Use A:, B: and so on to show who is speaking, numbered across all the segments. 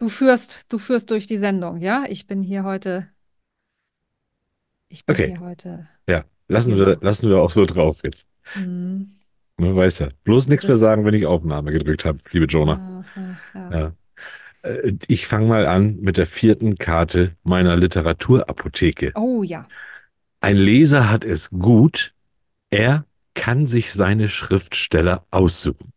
A: Du führst, du führst durch die Sendung, ja? Ich bin hier heute, ich bin
B: Okay,
A: hier heute
B: ja. Lassen wir, lassen wir auch so drauf jetzt.
A: Hm,
B: Man weiß ja. Bloß nichts mehr sagen, wenn ich Aufnahme gedrückt habe, liebe Jonah.
A: aha, ja.
B: Ja. Äh, Ich fange mal an mit der vierten Karte meiner Literaturapotheke.
A: Oh ja.
B: Ein Leser hat es gut, er kann sich seine Schriftsteller aussuchen.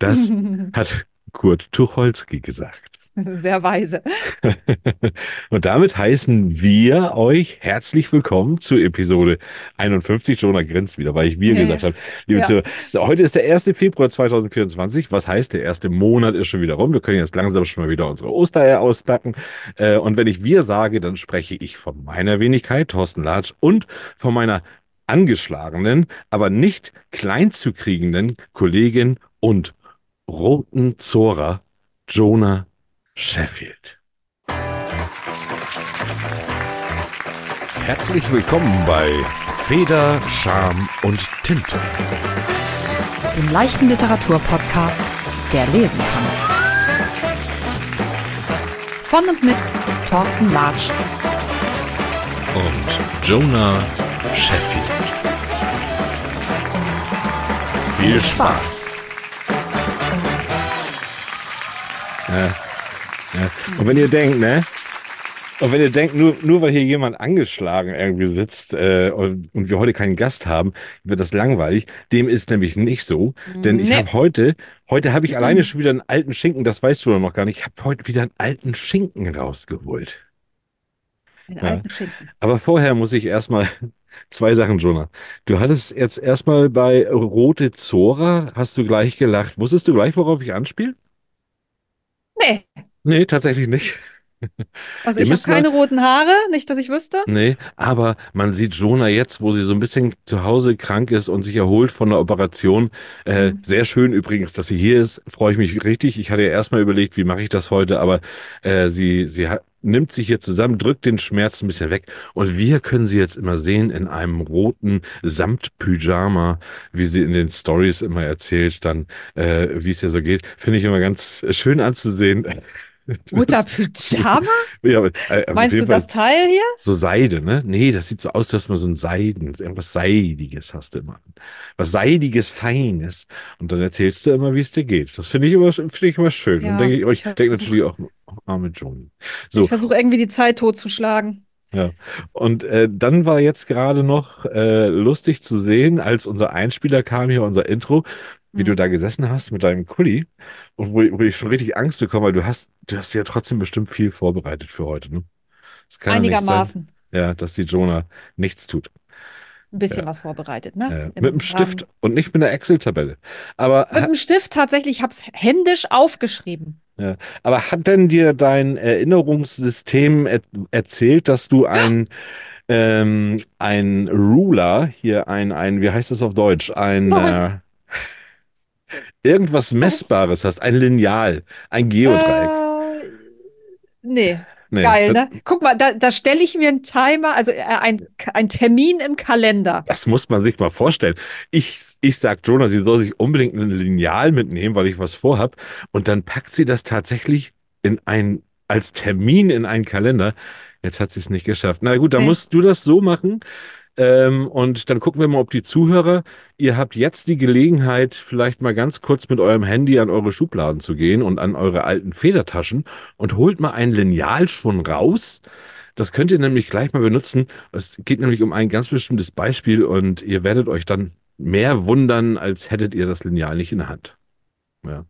B: Das hat Kurt Tucholsky gesagt.
A: Sehr weise.
B: Und damit heißen wir euch herzlich willkommen zu Episode 51. Jonah grinst wieder, weil ich wir
A: Ja,
B: gesagt
A: ja.
B: habe. Liebe
A: Ja.
B: Zuhörer, heute ist der 1. Februar 2024. Was heißt, der erste Monat ist schon wieder rum. Wir können jetzt langsam schon mal wieder unsere Ostereier auspacken. Äh, Und wenn ich wir sage, dann spreche ich von meiner Wenigkeit, Thorsten Latsch, und von meiner angeschlagenen, aber nicht klein zu kriegenden Kollegin und roten Zora, Jonah Sheffield. Herzlich willkommen bei Feder, Charme und Tinte.
A: Dem leichten Literaturpodcast, der lesen kann. Von und mit Thorsten Latsch.
B: Und Jonah Sheffield. Viel Spaß. Ja, ja. Und wenn ihr denkt, ne? Und wenn ihr denkt, nur, nur weil hier jemand angeschlagen irgendwie sitzt äh, und, und wir heute keinen Gast haben, wird das langweilig. Dem ist nämlich nicht so. Denn ich
A: Nee.
B: habe heute, heute habe ich alleine schon wieder einen alten Schinken, das weißt du noch gar nicht. Ich habe heute wieder einen alten Schinken rausgeholt.
A: Den
B: Ja.
A: alten Schinken.
B: Aber vorher muss ich erstmal zwei Sachen, Jonah. Du hattest jetzt erstmal bei Rote Zora, hast du gleich gelacht. Wusstest du gleich, worauf ich anspiele?
A: Nee,
B: Nee, tatsächlich nicht.
A: also
B: Ihr
A: ich habe
B: müsst mal-
A: keine roten Haare, nicht, dass ich wüsste.
B: Nee, aber man sieht Jonah jetzt, wo sie so ein bisschen zu Hause krank ist und sich erholt von der Operation. Äh,
A: Mhm.
B: Sehr schön übrigens, dass sie hier ist. Freue ich mich richtig. Ich hatte ja erstmal überlegt, wie mache ich das heute, aber äh, sie, sie hat, nimmt sich hier zusammen, drückt den Schmerz ein bisschen weg. Und wir können sie jetzt immer sehen in einem roten Samtpyjama, wie sie in den Stories immer erzählt, dann, äh, wie es ja so geht. Finde ich immer ganz schön anzusehen. Das-
A: Pyjama?
B: Ja, aber, äh, auf
A: Meinst du das Teil hier?
B: so Seide, ne? Nee, das sieht so aus, du hast mal so ein Seiden, irgendwas Seidiges hast du immer. an. Was Seidiges, Feines. Und dann erzählst du immer, wie es dir geht. Das finde ich immer, finde ich immer schön.
A: Ja,
B: und denke ich, oh, ich
A: ich
B: denke natürlich auch, oh, arme Joni. So,
A: Ich versuche irgendwie die Zeit totzuschlagen.
B: ja. Und äh, dann war jetzt gerade noch äh, lustig zu sehen, als unser Einspieler kam hier, unser Intro, wie du
A: Hm.
B: da gesessen hast mit deinem Kuli und wo, wo ich schon richtig Angst bekomme, weil du hast, du hast ja trotzdem bestimmt viel vorbereitet für heute, ne? Kann ja sein,
A: Einigermaßen.
B: ja, dass die Jonah nichts tut.
A: Ein bisschen was vorbereitet, ne? Im
B: mit einem Stift
A: Rahmen-
B: und nicht mit einer Excel-Tabelle. Aber,
A: Mit einem Stift tatsächlich, ich habe es händisch aufgeschrieben.
B: ja, aber hat denn dir dein Erinnerungssystem er erzählt, dass du ein, ähm, ein Ruler, hier ein, ein, wie heißt das auf Deutsch? Ein, äh. Irgendwas Messbares hast, ein Lineal, ein Geodreieck.
A: Äh, nee,
B: Nee,
A: geil,
B: das,
A: ne? Guck mal, da, da stelle ich mir einen Timer, also äh, ein, ein Termin im Kalender.
B: das muss man sich mal vorstellen. Ich, ich sag Jonah, sie soll sich unbedingt ein Lineal mitnehmen, weil ich was vorhab. Und dann packt sie das tatsächlich in ein, als Termin in einen Kalender. Jetzt hat sie es nicht geschafft. Na gut, dann
A: Nee.
B: musst du das so machen. Ähm, und dann gucken wir mal, ob die Zuhörer, ihr habt jetzt die Gelegenheit, vielleicht mal ganz kurz mit eurem Handy an eure Schubladen zu gehen und an eure alten Federtaschen und holt mal ein Lineal schon raus. Das könnt ihr nämlich gleich mal benutzen. Es geht nämlich um ein ganz bestimmtes Beispiel und ihr werdet euch dann mehr wundern, als hättet ihr das Lineal nicht in der Hand. Ja.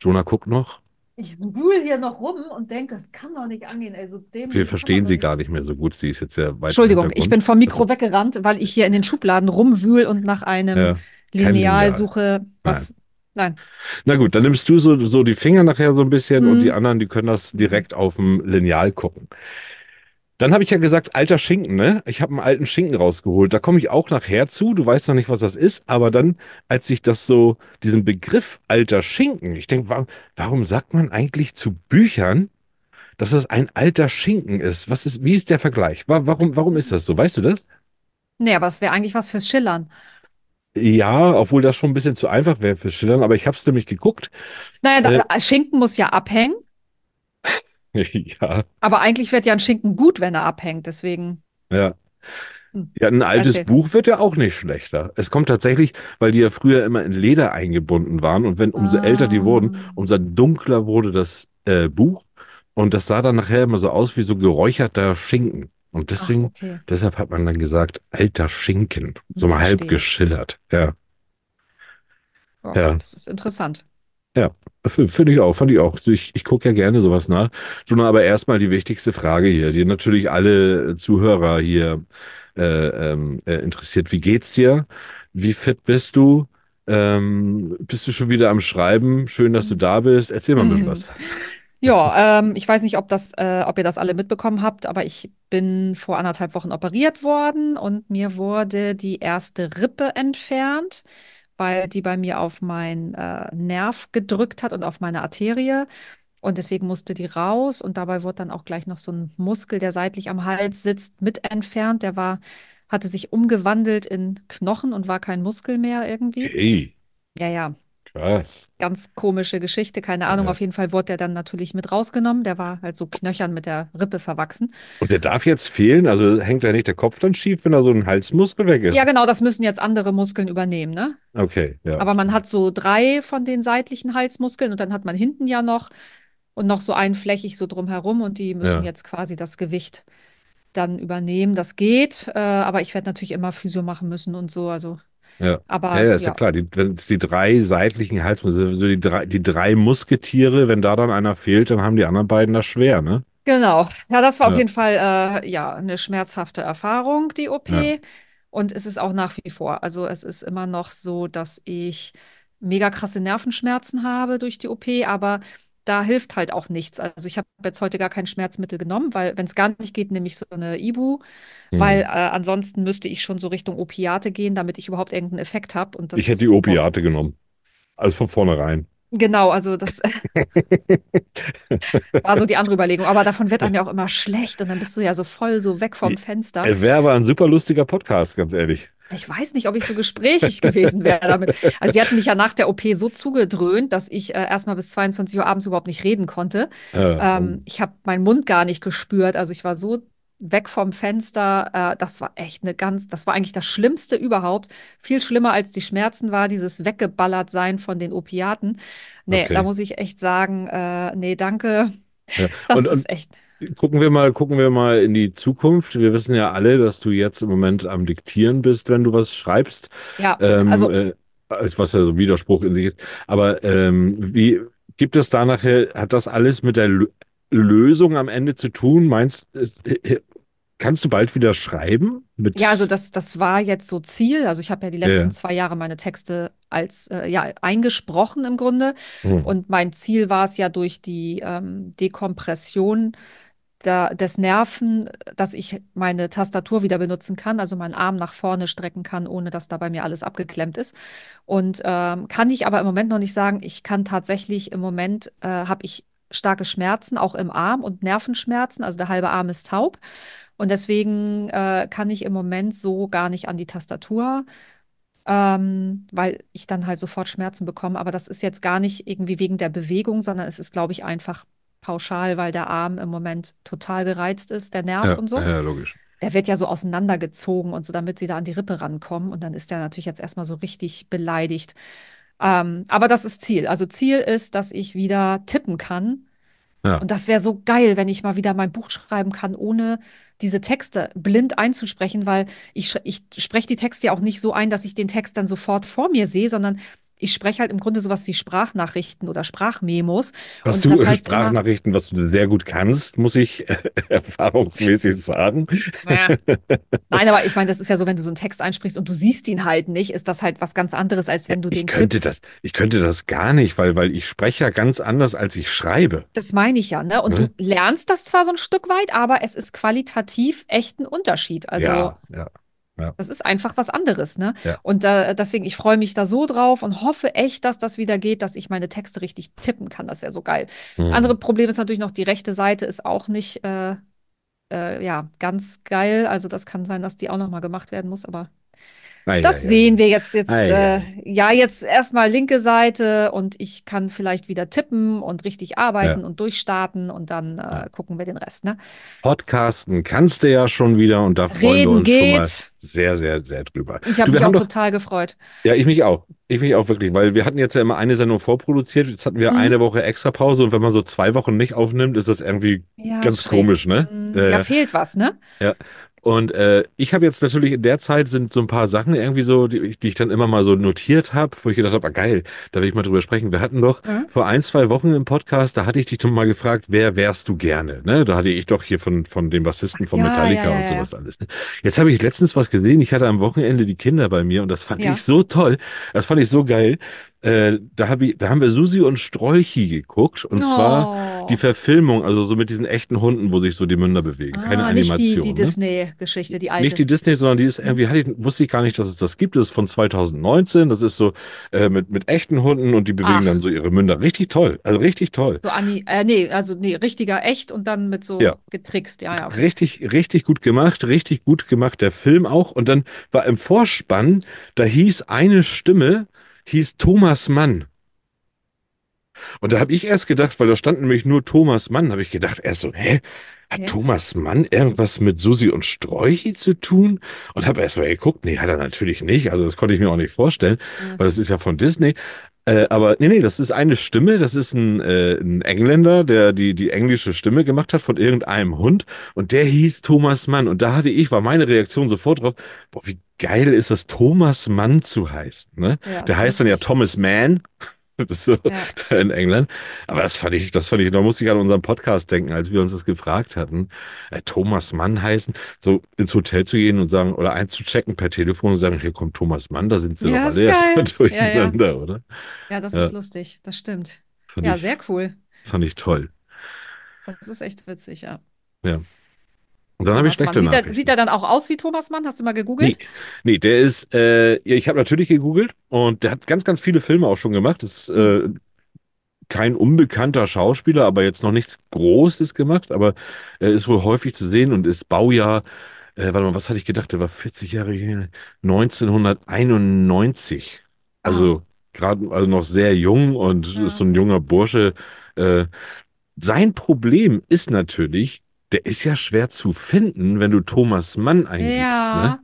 B: Jonah guckt noch.
A: Ich wühl hier noch rum und denke, das kann doch nicht angehen. ey, so dämlich
B: Wir verstehen sie gar nicht mehr so gut. Sie ist jetzt sehr weit
A: Entschuldigung, ich bin vom Mikro
B: Achso.
A: weggerannt, weil ich hier in den Schubladen rumwühl und nach einem
B: Ja,
A: Lineal
B: Lineal.
A: suche, was. Nein.
B: Na gut, dann nimmst du so, so die Finger nachher so ein bisschen und
A: Mhm.
B: die anderen, die können das direkt auf dem Lineal gucken. Dann habe ich ja gesagt, alter Schinken, ne? Ich habe einen alten Schinken rausgeholt. Da komme ich auch nachher zu. Du weißt noch nicht, was das ist, aber dann, als ich das so, diesen Begriff alter Schinken, ich denke, warum, warum sagt man eigentlich zu Büchern, dass das ein alter Schinken ist? Was ist, wie ist der Vergleich? Wa- Warum, warum ist das so? Weißt du das?
A: Nee, aber es wäre eigentlich was fürs Schillern.
B: Ja, obwohl das schon ein bisschen zu einfach wäre für Schillern, aber ich habe es nämlich geguckt.
A: Naja,
B: Äh,
A: da, Schinken muss ja abhängen.
B: Ja,
A: Aber eigentlich wird ja ein Schinken gut, wenn er abhängt. Deswegen,
B: ja.
A: hm,
B: Ja, ein altes
A: erzähl.
B: Buch wird ja auch nicht schlechter. Es kommt tatsächlich, weil die ja früher immer in Leder eingebunden waren und wenn umso älter die wurden,
A: Ah,
B: umso dunkler wurde das äh, Buch und das sah dann nachher immer so aus wie so geräucherter Schinken. Und
A: ach,
B: deswegen,
A: okay.
B: deshalb hat man dann gesagt, alter Schinken, so
A: Hm,
B: mal halb geschillert. Ja,
A: Ja,
B: ja.
A: das ist interessant.
B: Ja, finde ich auch, fand ich auch. Also Ich, ich gucke ja gerne sowas nach. Schon aber erstmal die wichtigste Frage hier, die natürlich alle Zuhörer hier äh, ähm, äh, interessiert. Wie geht's dir? Wie fit bist du? Ähm, bist du schon wieder am Schreiben? Schön, dass du da bist. Erzähl mal ein bisschen was.
A: Mhm. Ja, ähm, ich weiß nicht, ob das, äh, ob ihr das alle mitbekommen habt, aber ich bin vor anderthalb Wochen operiert worden und mir wurde die erste Rippe entfernt, weil die bei mir auf meinen äh, Nerv gedrückt hat und auf meine Arterie. Und deswegen musste die raus und dabei wurde dann auch gleich noch so ein Muskel, der seitlich am Hals sitzt, mit entfernt. Der war, hatte sich umgewandelt in Knochen und war kein Muskel mehr irgendwie.
B: Hey,
A: Ja, ja,
B: krass.
A: ganz komische Geschichte, keine Ahnung.
B: Äh,
A: Auf jeden Fall wurde der dann natürlich mit rausgenommen. Der war halt so knöchern mit der Rippe verwachsen.
B: Und der darf jetzt fehlen? Also hängt da nicht der Kopf dann schief, wenn da so ein Halsmuskel weg
A: Ja,
B: ist?
A: genau, das müssen jetzt andere Muskeln übernehmen, ne?
B: Okay, ja.
A: Aber man hat so drei von den seitlichen Halsmuskeln und dann hat man hinten ja noch und noch so einen flächig so drumherum und die müssen
B: Ja,
A: jetzt quasi das Gewicht dann übernehmen. Das geht, äh, aber ich werde natürlich immer Physio machen müssen und so. Also,
B: ja. Ja,
A: aber
B: ja, ist ja
A: ja.
B: klar. Die, die drei seitlichen Halsmuskeln, so die drei, die drei Musketiere, wenn da dann einer fehlt, dann haben die anderen beiden das schwer, ne?
A: Genau. Ja, das war auf
B: Ja,
A: jeden Fall äh, ja eine schmerzhafte Erfahrung, die
B: ja,
A: OP. Und es ist auch nach wie vor. Also es ist immer noch so, dass ich mega krasse Nervenschmerzen habe durch die OP, aber da hilft halt auch nichts. Also ich habe jetzt heute gar kein Schmerzmittel genommen, weil wenn es gar nicht geht, nehme ich so eine Ibu, weil äh, ansonsten müsste ich schon so Richtung Opiate gehen, damit ich überhaupt irgendeinen Effekt habe. Und
B: Ich hätte die Opiate genommen. Also von vornherein.
A: Genau, also das war so die andere Überlegung. Aber davon wird einem ja auch immer schlecht und dann bist du ja so voll so weg vom Fenster.
B: Wäre aber ein super lustiger Podcast, ganz ehrlich.
A: Ich weiß nicht, ob ich so gesprächig gewesen wäre damit. Also die hatten mich ja nach der OP so zugedröhnt, dass ich äh, erstmal bis 22 Uhr abends überhaupt nicht reden konnte.
B: Äh,
A: Ähm, ich habe meinen Mund gar nicht gespürt. Also ich war so weg vom Fenster. Äh, das war echt eine ganz, das war eigentlich das Schlimmste überhaupt. Viel schlimmer als die Schmerzen war dieses weggeballert sein von den Opiaten. Nee, da
B: okay.
A: muss ich echt sagen, äh, nee, danke.
B: Ja.
A: Das
B: Und,
A: ist echt.
B: gucken wir mal, gucken wir mal in die Zukunft. Wir wissen ja alle, dass du jetzt im Moment am Diktieren bist, wenn du was schreibst.
A: Ja,
B: Ähm,
A: also
B: äh, was ja so ein Widerspruch in sich ist. Aber ähm, wie gibt es da nachher, hat das alles mit der Lösung am Ende zu tun? Meinst, kannst du bald wieder schreiben?
A: Ja, also
B: Mit,
A: das, das war jetzt so Ziel. Also ich habe ja die letzten
B: ja.
A: zwei Jahre meine Texte als äh, ja eingesprochen im Grunde.
B: Hm.
A: Und mein Ziel war es ja durch die ähm, Dekompression da, des Nerven, dass ich meine Tastatur wieder benutzen kann, also meinen Arm nach vorne strecken kann, ohne dass da bei mir alles abgeklemmt ist. Und ähm, kann ich aber im Moment noch nicht sagen, ich kann tatsächlich im Moment äh, habe ich starke Schmerzen, auch im Arm und Nervenschmerzen. Also der halbe Arm ist taub. Und deswegen äh, kann ich im Moment so gar nicht an die Tastatur, ähm, weil ich dann halt sofort Schmerzen bekomme. Aber das ist jetzt gar nicht irgendwie wegen der Bewegung, sondern es ist, glaube ich, einfach pauschal, weil der Arm im Moment total gereizt ist, der Nerv
B: Ja,
A: und so.
B: ja, logisch.
A: Der wird ja so auseinandergezogen und so, damit sie da an die Rippe rankommen. Und dann ist der natürlich jetzt erstmal so richtig beleidigt. Ähm, aber das ist Ziel. Also Ziel ist, dass ich wieder tippen kann
B: Ja.
A: und das wäre so geil, wenn ich mal wieder mein Buch schreiben kann, ohne diese Texte blind einzusprechen, weil ich, ich spreche die Texte ja auch nicht so ein, dass ich den Text dann sofort vor mir sehe, sondern ich spreche halt im Grunde sowas wie Sprachnachrichten oder Sprachmemos.
B: Hast
A: Und
B: du
A: das heißt immer,
B: Sprachnachrichten, was du sehr gut kannst, muss ich äh, erfahrungsmäßig sagen.
A: äh, nein, aber ich meine, das ist ja so, wenn du so einen Text einsprichst und du siehst ihn halt nicht, ist das halt was ganz anderes, als wenn du
B: ich
A: den
B: könnte
A: tippst.
B: das, ich könnte das gar nicht, weil, weil ich spreche ja ganz anders, als ich schreibe.
A: Das meine ich ja, ne? Und
B: Ne?
A: du lernst das zwar so ein Stück weit, aber es ist qualitativ echt ein Unterschied. Also
B: Ja, ja, ja,
A: Das ist einfach was anderes, ne?
B: ja.
A: Und äh, deswegen, ich freue mich da so drauf und hoffe echt, dass das wieder geht, dass ich meine Texte richtig tippen kann. Das wäre so geil. Andere
B: Hm.
A: Problem ist natürlich noch, die rechte Seite ist auch nicht äh, äh, ja, ganz geil. Also das kann sein, dass die auch nochmal gemacht werden muss, aber Das sehen
B: Eieiei.
A: wir jetzt, jetzt, äh, ja, jetzt erstmal linke Seite und ich kann vielleicht wieder tippen und richtig
B: Ja,
A: arbeiten und durchstarten und dann
B: ja.
A: äh, gucken wir den Rest, ne?
B: Podcasten kannst du ja schon wieder und da freuen wir
A: Reden
B: uns schon mal
A: geht.
B: sehr, sehr, sehr drüber.
A: Ich habe
B: Du, wir
A: mich auch
B: doch,
A: total gefreut.
B: ja, ich mich auch. Ich mich auch wirklich, weil wir hatten jetzt ja immer eine Sendung vorproduziert, jetzt hatten wir
A: Mhm.
B: eine Woche extra Pause und wenn man so zwei Wochen nicht aufnimmt, ist das irgendwie
A: Ja,
B: ganz
A: schräg.
B: komisch, ne?
A: Mhm.
B: Ja,
A: Ja,
B: ja.
A: fehlt was, ne?
B: Ja. Und äh, ich habe jetzt natürlich in der Zeit sind so ein paar Sachen irgendwie so, die, ich- die ich dann immer mal so notiert habe, wo ich gedacht habe, ah, geil, da will ich mal drüber sprechen. Wir hatten doch
A: Mhm.
B: vor ein, zwei Wochen im Podcast, da hatte ich dich doch mal gefragt, wer wärst du gerne? Ne? Da hatte ich doch hier von, von dem Bassisten von
A: Ja,
B: Metallica
A: ja,
B: und
A: ja.
B: sowas alles. Ne? Jetzt habe ich letztens was gesehen, ich hatte am Wochenende die Kinder bei mir und das fand ich so toll, das fand ich so geil. Äh, da, hab ich, da haben wir Susi und Strolchi geguckt und zwar die
A: Oh.
B: Verfilmung, also so mit diesen echten Hunden, wo sich so die Münder bewegen. Keine
A: Ah, nicht die, die
B: Animation, ne?
A: Disney-Geschichte, die
B: Nicht
A: alte.
B: die Disney, sondern die ist irgendwie, hatte ich, wusste ich gar nicht, dass es das gibt. Das ist von 2019. Das ist so äh, mit, mit echten Hunden und die bewegen dann
A: Ach,
B: so ihre Münder. Richtig toll. Also richtig toll.
A: so Anni, äh, nee, also nee, richtiger echt und dann mit
B: Ja,
A: so getrickst. Ja, ja,
B: richtig, richtig gut gemacht. Richtig gut gemacht, der Film auch. Und dann war im Vorspann, da hieß eine Stimme, hieß Thomas Mann. Und da habe ich erst gedacht, weil da stand nämlich nur Thomas Mann, habe ich gedacht, erst so, hä? Hat
A: Ja.
B: Thomas Mann irgendwas mit Susi und Strolchi zu tun? Und habe erst mal geguckt, nee, hat er natürlich nicht. Also das konnte ich mir auch nicht vorstellen,
A: Äh,
B: weil das ist ja von Disney. Äh, aber nee, nee, das ist eine Stimme, das ist ein, äh, ein Engländer, der die, die englische Stimme gemacht hat von irgendeinem Hund und der hieß Thomas Mann. Und da hatte ich, war meine Reaktion sofort drauf, boah, wie geil ist das, Thomas Mann zu heißen, ne?
A: Ja,
B: Der heißt dann ja. Thomas Mann. Das ist so
A: Ja.
B: in England. Aber das fand ich, das fand ich, da musste ich an unseren Podcast denken, als wir uns das gefragt hatten. Äh, Thomas Mann heißen, so ins Hotel zu gehen und sagen, oder einzuchecken per Telefon und sagen, hier kommt Thomas Mann, da sind sie doch
A: Ja,
B: alle
A: ist
B: erstmal
A: geil. Ja, ja.
B: durcheinander, oder?
A: Ja, das ist lustig. Das stimmt.
B: fand
A: Ja,
B: ich,
A: sehr cool.
B: fand ich toll.
A: Das ist echt witzig, ja.
B: Ja. Und dann habe ich
A: Thomas Mann.
B: schlechte
A: Sieht er, sieht er dann auch aus wie Thomas Mann? Hast du mal
B: Nee,
A: gegoogelt?
B: nee, der ist, äh, ja, ich habe natürlich gegoogelt und der hat ganz, ganz viele Filme auch schon gemacht. Das ist äh, kein unbekannter Schauspieler, aber jetzt noch nichts Großes gemacht, aber er ist wohl häufig zu sehen und ist Baujahr, äh, warte mal, was hatte ich gedacht? Der war 40 Jahre her, 1991.
A: Ah,
B: Also gerade, also noch sehr jung und ist so
A: ja.
B: ein junger Bursche. Äh, sein Problem ist natürlich, der ist ja schwer zu finden, wenn du Thomas Mann eingibst, ne?
A: Ja,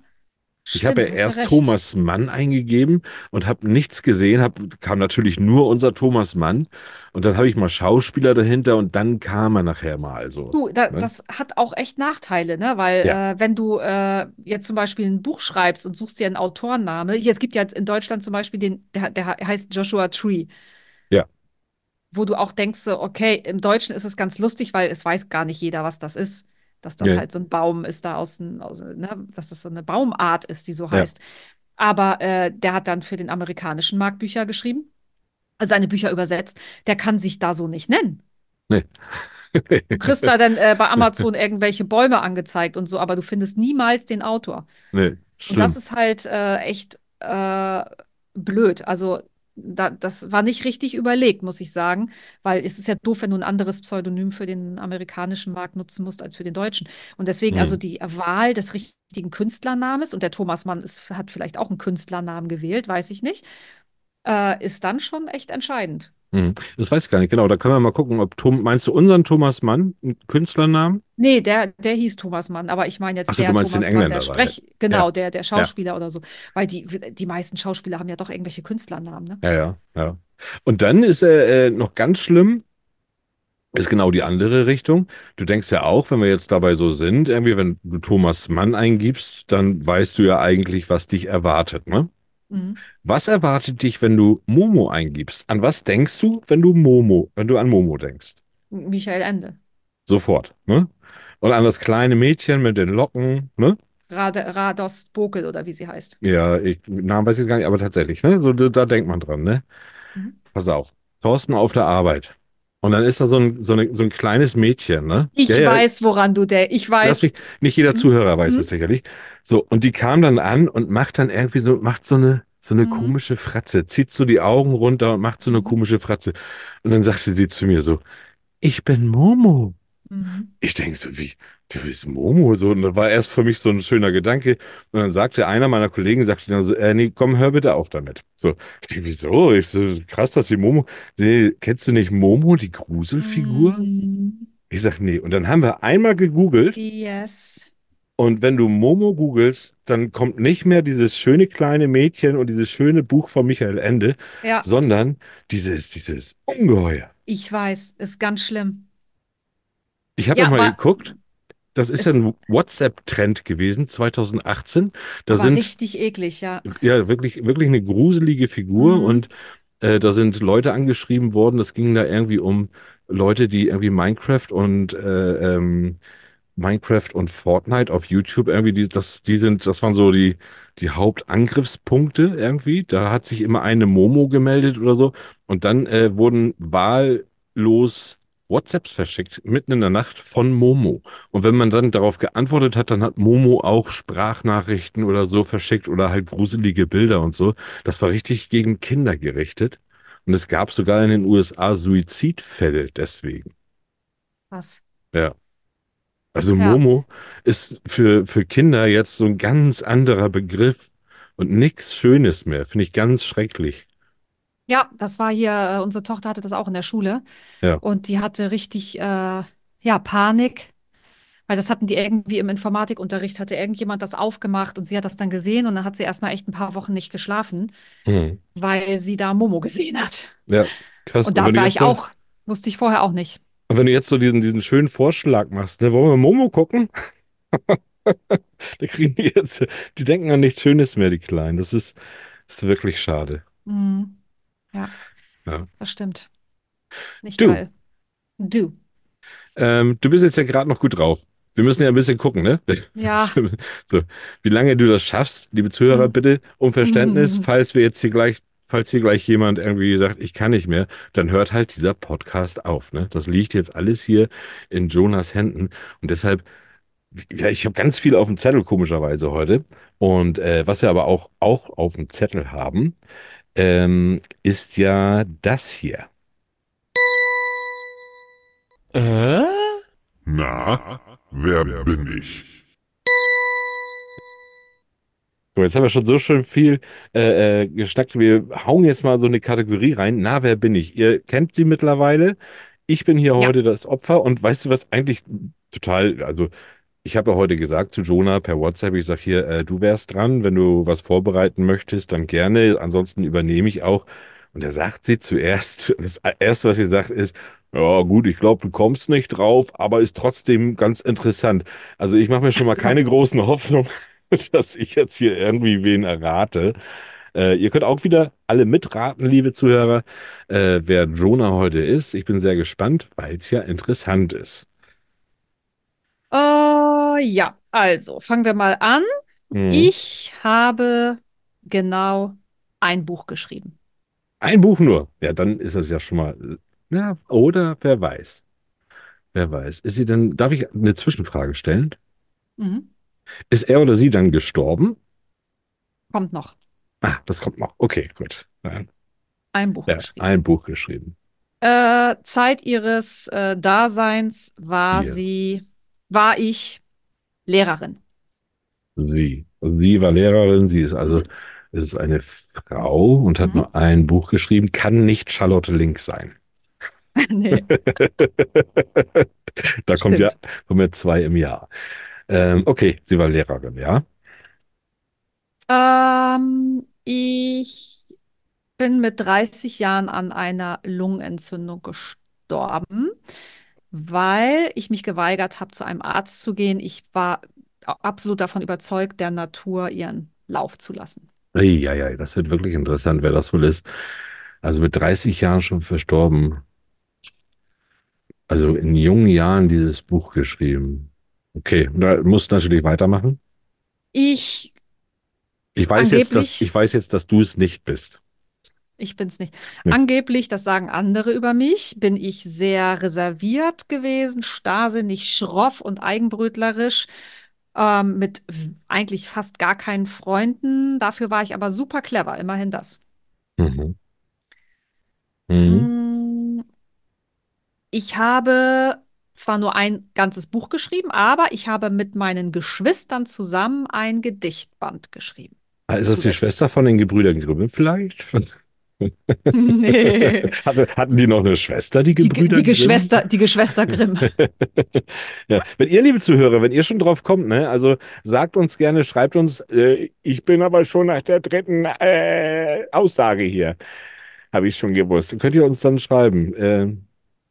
B: Ich habe ja erst
A: recht.
B: Thomas Mann eingegeben und habe nichts gesehen, hab, kam natürlich nur unser Thomas Mann und dann habe ich mal Schauspieler dahinter und dann kam er nachher mal so.
A: Du, da,
B: Ne?
A: das hat auch echt Nachteile, ne? Weil
B: Ja,
A: äh, wenn du äh, jetzt zum Beispiel ein Buch schreibst und suchst dir einen Autorenname, hier, es gibt ja jetzt in Deutschland zum Beispiel den, der, der heißt Joshua Tree, wo du auch denkst, so, okay, im Deutschen ist es ganz lustig, weil es weiß gar nicht jeder, was das ist. Dass das
B: ja,
A: halt so ein Baum ist, da aus, aus ne? Dass das so eine Baumart ist, die so
B: ja,
A: heißt. Aber äh, der hat dann für den amerikanischen Markt Bücher geschrieben, also seine Bücher übersetzt. Der kann sich da so nicht nennen.
B: nee.
A: Du kriegst da dann äh, bei Amazon irgendwelche Bäume angezeigt und so, aber du findest niemals den Autor.
B: Nee,
A: Und das ist halt äh, echt äh, blöd. Also da, das war nicht richtig überlegt, muss ich sagen, weil es ist ja doof, wenn du ein anderes Pseudonym für den amerikanischen Markt nutzen musst als für den deutschen. Und deswegen also
B: Hm,
A: die Wahl des richtigen Künstlernamens, und der Thomas Mann ist, hat vielleicht auch einen Künstlernamen gewählt, weiß ich nicht, äh, ist dann schon echt entscheidend.
B: Hm. Das weiß ich gar nicht genau. Da können wir mal gucken, ob Tom, meinst du unseren Thomas Mann, einen Künstlernamen?
A: Nee, der, der hieß Thomas Mann, aber ich meine jetzt
B: Achso, du
A: der
B: meinst den
A: Thomas Mann, der. Sprech,
B: Ja,
A: genau, der, der
B: ja,
A: Schauspieler oder so. Weil die, die meisten Schauspieler haben ja doch irgendwelche Künstlernamen, ne?
B: ja, ja, ja. Und dann ist er äh, noch ganz schlimm. Ist genau die andere Richtung. Du denkst ja auch, wenn wir jetzt dabei so sind, irgendwie, wenn du Thomas Mann eingibst, dann weißt du ja eigentlich, was dich erwartet, ne?
A: Mhm.
B: Was erwartet dich, wenn du Momo eingibst? An was denkst du, wenn du Momo, wenn du an Momo denkst?
A: Michael Ende.
B: Sofort, ne? Und an das kleine Mädchen mit den Locken, ne?
A: Rade, Radost Bokel oder wie sie heißt.
B: Ja, ich, Namen weiß ich gar nicht, aber tatsächlich, ne? So, da, da denkt man dran, ne?
A: Mhm.
B: Pass auf. Thorsten auf der Arbeit. Und dann ist da so ein, so eine, so ein kleines Mädchen, ne?
A: Ich
B: ja,
A: weiß, woran du der, ich weiß.
B: mich, nicht jeder
A: Mhm.
B: Zuhörer weiß es
A: Mhm.
B: sicherlich. So, und die kam dann an und macht dann irgendwie so, macht so eine, so eine
A: Mhm.
B: komische Fratze, zieht so die Augen runter und macht so eine komische Fratze. Und dann sagte sie zu mir so, ich bin Momo.
A: Mhm.
B: Ich denke so, wie, du bist Momo? So, und das war erst für mich so ein schöner Gedanke. Und dann sagte einer meiner Kollegen, sagte dann so, äh, nee, komm, hör bitte auf damit. So, ich denke, wieso? Ich so, krass, dass die Momo, nee, kennst du nicht Momo, die Gruselfigur?
A: Mhm.
B: Ich sag, nee. Und dann haben wir einmal gegoogelt
A: Yes.
B: und wenn du Momo googelst, dann kommt nicht mehr dieses schöne kleine Mädchen und dieses schöne Buch von Michael Ende,
A: Ja,
B: sondern dieses, dieses Ungeheuer.
A: ich weiß, ist ganz schlimm.
B: Ich habe
A: Ja,
B: mal geguckt, das ist ja ein WhatsApp-Trend gewesen, 2018. Da sind
A: richtig eklig, ja.
B: ja wirklich, wirklich eine gruselige Figur
A: Mhm.
B: und äh, da sind Leute angeschrieben worden. Das ging da irgendwie um Leute, die irgendwie Minecraft und äh, ähm, Minecraft und Fortnite auf YouTube irgendwie, die, das, die sind, das waren so die, die Hauptangriffspunkte irgendwie. Da hat sich immer eine Momo gemeldet oder so. Und dann äh, wurden wahllos WhatsApps verschickt, mitten in der Nacht von Momo. Und wenn man dann darauf geantwortet hat, dann hat Momo auch Sprachnachrichten oder so verschickt oder halt gruselige Bilder und so. Das war richtig gegen Kinder gerichtet. Und es gab sogar in den USA Suizidfälle deswegen.
A: Was?
B: Ja. Also
A: Ja.
B: Momo ist für, für Kinder jetzt so ein ganz anderer Begriff und nichts Schönes mehr. Finde ich ganz schrecklich.
A: Ja, das war hier, äh, unsere Tochter hatte das auch in der Schule
B: Ja.
A: und die hatte richtig, äh, ja, Panik, weil das hatten die irgendwie im Informatikunterricht, hatte irgendjemand das aufgemacht und sie hat das dann gesehen und dann hat sie erstmal echt ein paar Wochen nicht geschlafen,
B: Hm.
A: weil sie da Momo gesehen hat.
B: Ja, krass.
A: Und
B: Und wenn
A: da
B: du
A: war
B: jetzt
A: ich
B: dann,
A: auch, wusste ich vorher auch nicht.
B: und wenn du jetzt so diesen, diesen schönen Vorschlag machst, ne, wollen wir Momo gucken? Da kriegen die jetzt, die denken an nichts Schönes mehr, die Kleinen. Das ist, ist wirklich schade.
A: Mhm. Ja,
B: Ja.
A: das stimmt. Nicht
B: Du,
A: geil. Du.
B: ähm, du bist jetzt ja gerade noch gut drauf. Wir müssen ja ein bisschen gucken, ne?
A: Ja.
B: So, wie lange du das schaffst, liebe Zuhörer,
A: Mhm.
B: bitte um Verständnis,
A: Mhm.
B: falls wir jetzt hier gleich, falls hier gleich jemand irgendwie sagt, ich kann nicht mehr, dann hört halt dieser Podcast auf, ne? Das liegt jetzt alles hier in Jonas Händen und deshalb, ja, ich habe ganz viel auf dem Zettel komischerweise heute und äh, was wir aber auch auch auf dem Zettel haben, ähm, ist ja das hier. Äh?
C: Na, wer bin ich?
B: So, jetzt haben wir schon so schön viel äh, äh, geschnackt. Wir hauen jetzt mal so eine Kategorie rein. Na, wer bin ich? Ihr kennt sie mittlerweile. Ich bin hier
A: Ja.
B: heute das Opfer und weißt du was eigentlich total, also ich habe ja heute gesagt zu Jonah per WhatsApp, ich sage hier, äh, du wärst dran, wenn du was vorbereiten möchtest, dann gerne, ansonsten übernehme ich auch. Und er sagt sie zuerst, das Erste, was sie sagt, ist, ja gut, ich glaube, du kommst nicht drauf, aber ist trotzdem ganz interessant. Also ich mache mir schon mal keine großen Hoffnungen, dass ich jetzt hier irgendwie wen errate. Äh, ihr könnt auch wieder alle mitraten, liebe Zuhörer, äh, wer Jonah heute ist. Ich bin sehr gespannt, weil es ja interessant ist.
A: Äh, ja, also fangen wir mal an.
B: Mhm.
A: Ich habe genau ein Buch geschrieben.
B: Ein Buch nur. Ja, dann ist es ja schon mal. Ja, oder wer weiß. Wer weiß. Ist sie denn, darf ich eine Zwischenfrage stellen?
A: Mhm.
B: Ist er oder sie dann gestorben?
A: Kommt noch.
B: Ah, das kommt noch. Okay, gut. Dann,
A: Ein Buch
B: ja,
A: geschrieben.
B: ein Buch geschrieben.
A: Äh, Zeit ihres äh, Daseins war
B: Ihr.
A: sie, war ich Lehrerin.
B: Sie. Sie war Lehrerin, sie ist also, es ist eine Frau und hat
A: Mhm.
B: nur ein Buch geschrieben, kann nicht Charlotte Link sein.
A: Nee,
B: Da kommt ja, kommen ja zwei im Jahr. Ähm, okay, sie war Lehrerin, ja.
A: Ähm, ich bin mit 30 Jahren an einer Lungenentzündung gestorben, weil ich mich geweigert habe, zu einem Arzt zu gehen. Ich war absolut davon überzeugt, der Natur ihren Lauf zu lassen.
B: Ja, ja, das wird wirklich interessant, wer das wohl ist. Also mit 30 Jahren schon verstorben. Also in jungen Jahren dieses Buch geschrieben. Okay, da musst du natürlich weitermachen.
A: Ich
B: Ich weiß jetzt, dass, ich weiß jetzt, dass du es nicht bist.
A: Ich bin's nicht.
B: Ja.
A: Angeblich, das sagen andere über mich, bin ich sehr reserviert gewesen, starrsinnig, schroff und eigenbrötlerisch, ähm, mit eigentlich fast gar keinen Freunden. Dafür war ich aber super clever, immerhin das.
B: Mhm. Mhm.
A: Mm, Ich habe zwar nur ein ganzes Buch geschrieben, aber ich habe mit meinen Geschwistern zusammen ein Gedichtband geschrieben.
B: Ah, Ist das die. Schwester von den Gebrüdern Grimm vielleicht?
A: Nee.
B: Hatte- Hatten die noch eine Schwester, die
A: Die,
B: Gebrüder
A: die
B: Grimm?
A: Geschwister, die Geschwister Grimm.
B: Ja, wenn ihr, liebe Zuhörer, wenn ihr schon drauf kommt, ne, also sagt uns gerne, schreibt uns, äh, ich bin aber schon nach der dritten äh, Aussage hier. Habe ich schon gewusst. Könnt ihr uns dann schreiben? Äh,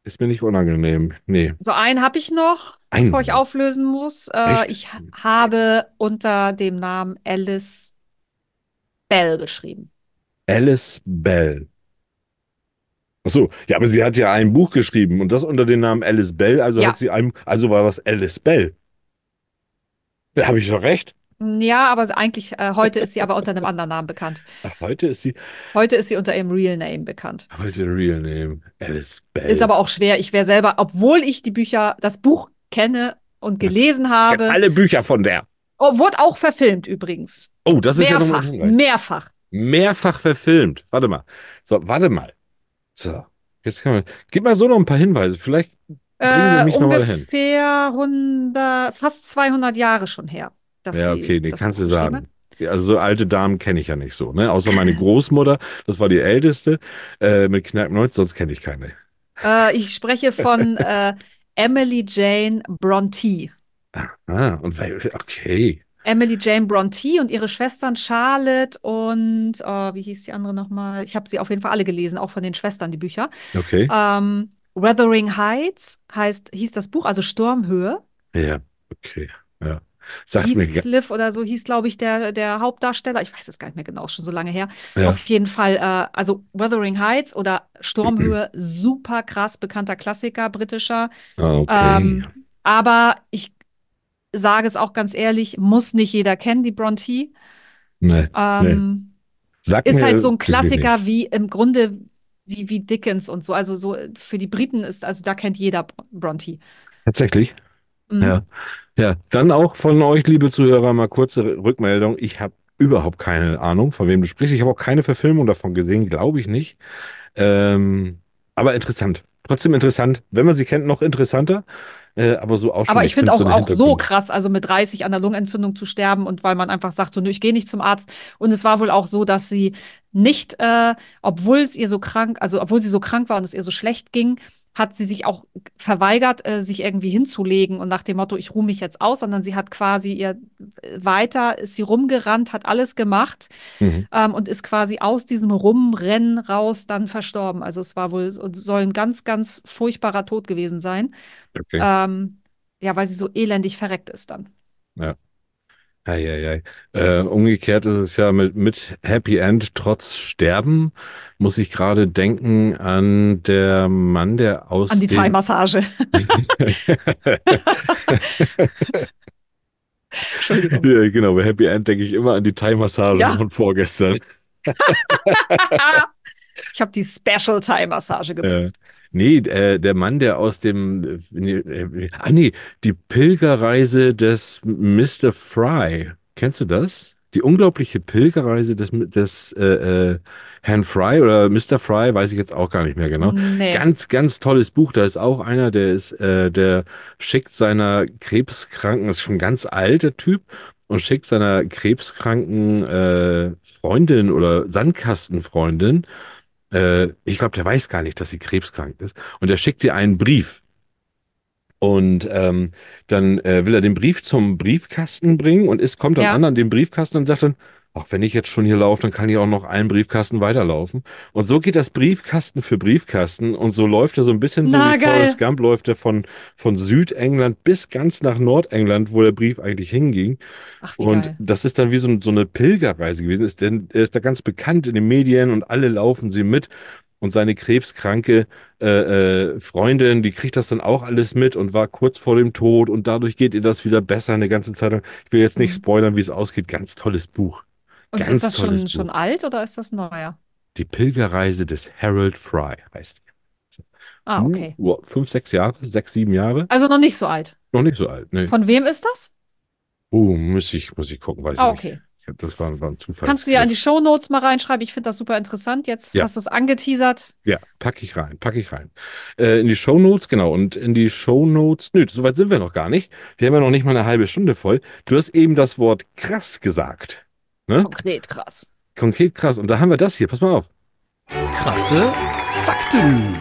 B: ist mir nicht unangenehm. Nee.
A: So einen habe ich noch,
B: Einen
A: bevor ich auflösen muss. Äh, ich ha- habe unter dem Namen Alice Bell geschrieben.
B: Alice Bell. Ach so, ja, aber sie hat ja ein Buch geschrieben und das unter dem Namen Alice Bell, also
A: Ja.
B: hat sie ein, also war das Alice Bell. Da habe ich doch recht.
A: Ja, aber eigentlich, äh, heute ist sie aber unter einem anderen Namen bekannt.
B: Ach, heute ist sie,
A: Heute ist sie unter ihrem Real Name bekannt.
B: heute Real Name, Alice Bell.
A: Ist aber auch schwer. Ich wäre selber, obwohl ich die Bücher, das Buch kenne und gelesen habe,
B: alle Bücher von der.
A: oh, wurde auch verfilmt übrigens.
B: Oh, das ist ja nochmal
A: Mehrfach. Mehrfach.
B: Verfilmt. Warte mal. So, warte mal. So, jetzt kann man. Gib mal so noch ein paar Hinweise. Vielleicht bringen wir
A: Äh,
B: mich noch mal hin.
A: ungefähr 100, fast 200 Jahre schon her, dass
B: Ja, okay, nee,
A: das
B: kannst du sagen. Also so alte Damen kenne ich ja nicht so, ne? Außer meine Großmutter, das war die älteste, äh, mit knapp 90, sonst kenne ich keine.
A: Äh, ich spreche von äh, Emily Jane Bronte.
B: Ah, und okay.
A: Emily Jane Bronte und ihre Schwestern Charlotte und oh, wie hieß die andere nochmal? Ich habe sie auf jeden Fall alle gelesen, auch von den Schwestern, die Bücher.
B: Okay.
A: Ähm, Wuthering Heights heißt, hieß das Buch, also Sturmhöhe.
B: Ja, okay. Ja. Sagt mir
A: Heathcliff oder so hieß, glaube ich, der, der Hauptdarsteller. Ich weiß es gar nicht mehr genau, schon so lange her.
B: Ja.
A: Auf jeden Fall, äh, also Wuthering Heights oder Sturmhöhe, super krass bekannter Klassiker, britischer.
B: Ah, okay.
A: Ähm, aber ich sage es auch ganz ehrlich, muss nicht jeder kennen, die Bronte.
B: nee.
A: Ähm,
B: Sag
A: Ist halt so ein Klassiker wie im Grunde wie, wie Dickens und so. Also so für die Briten ist, also da kennt jeder Bronte.
B: Tatsächlich.
A: Mhm.
B: Ja. Ja, dann auch von euch, liebe Zuhörer, mal kurze Rückmeldung. Ich habe überhaupt keine Ahnung, von wem du sprichst. Ich habe auch keine Verfilmung davon gesehen, glaube ich nicht. Ähm, aber interessant. Trotzdem interessant. Wenn man sie kennt, noch interessanter. Äh, aber so auch schon.
A: Aber ich finde
B: find
A: auch,
B: so
A: auch so krass, also mit 30 an der Lungenentzündung zu sterben und weil man einfach sagt, so, nö, ich gehe nicht zum Arzt. Und es war wohl auch so, dass sie nicht, äh, obwohl es ihr so krank, also obwohl sie so krank war und es ihr so schlecht ging, hat sie sich auch verweigert, äh, sich irgendwie hinzulegen und nach dem Motto, ich ruhe mich jetzt aus, sondern sie hat quasi ihr äh, weiter, ist sie rumgerannt, hat alles gemacht
B: Mhm.
A: ähm, und ist quasi aus diesem Rumrennen raus dann verstorben. Also es war wohl, soll ein ganz, ganz furchtbarer Tod gewesen sein.
B: Okay.
A: Ähm, ja, weil sie so elendig verreckt ist dann.
B: Eieiei. Äh, umgekehrt ist es ja mit, mit Happy End trotz Sterben, muss ich gerade denken an der Mann, der aus
A: An die Thai-Massage. Entschuldigung.
B: Ja, genau, bei Happy End denke ich immer an die Thai-Massage
A: Ja.
B: von vorgestern.
A: ich habe die Special Thai-Massage gemacht.
B: Nee, äh, der Mann, der aus dem, äh, nee, äh, ah nee, die Pilgerreise des Mr. Fry. Kennst du das? Die unglaubliche Pilgerreise des, des äh, äh, Herrn Fry oder Mr. Fry, weiß ich jetzt auch gar nicht mehr genau.
A: Nee.
B: Ganz, ganz tolles Buch. Da ist auch einer, der ist, äh, der schickt seiner krebskranken, ist schon ganz alter Typ, und schickt seiner krebskranken äh, Freundin oder Sandkastenfreundin, äh, ich glaube, der weiß gar nicht, dass sie krebskrank ist, und der schickt ihr einen Brief. Und ähm, dann äh, will er den Brief zum Briefkasten bringen und ist, kommt dann
A: Ja.
B: an an den Briefkasten und sagt dann, ach, wenn ich jetzt schon hier laufe, dann kann ich auch noch einen Briefkasten weiterlaufen. Und so geht das Briefkasten für Briefkasten und so läuft er so ein bisschen so
A: Na,
B: wie
A: geil.
B: Forrest Gump läuft er von, von Südengland bis ganz nach Nordengland, wo der Brief eigentlich hinging.
A: Ach,
B: Und
A: geil.
B: das ist dann wie so, so eine Pilgerreise gewesen. Ist denn, er ist da ganz bekannt in den Medien und alle laufen sie mit. Und seine krebskranke äh, äh, Freundin, die kriegt das dann auch alles mit und war kurz vor dem Tod und dadurch geht ihr das wieder besser eine ganze Zeit lang. Ich will jetzt nicht
A: Mhm.
B: spoilern, wie es ausgeht. Ganz tolles Buch.
A: Und
B: ganz
A: ist das schon, schon alt oder ist das neuer?
B: Die Pilgerreise des Harold Fry heißt.
A: Ah, okay.
B: Uh, fünf, sechs Jahre, sechs, sieben Jahre.
A: Also noch nicht so alt.
B: Noch nicht so alt. Nee.
A: Von wem ist das?
B: Uh, muss ich, muss ich gucken, weiß
A: Ah,
B: ich nicht.
A: okay.
B: Das war, war ein Zufall.
A: Kannst du ja in die Shownotes mal reinschreiben. Ich finde das super interessant. Jetzt
B: Ja.
A: hast du es angeteasert.
B: Ja, packe ich rein, packe ich rein. Äh, in die Shownotes, genau. Und in die Shownotes, nö, soweit sind wir noch gar nicht. Wir haben ja noch nicht mal eine halbe Stunde voll. Du hast eben das Wort krass gesagt. Ne?
A: Konkret krass.
B: Konkret krass. Und da haben wir das hier. Pass mal auf.
D: Krasse Fakten.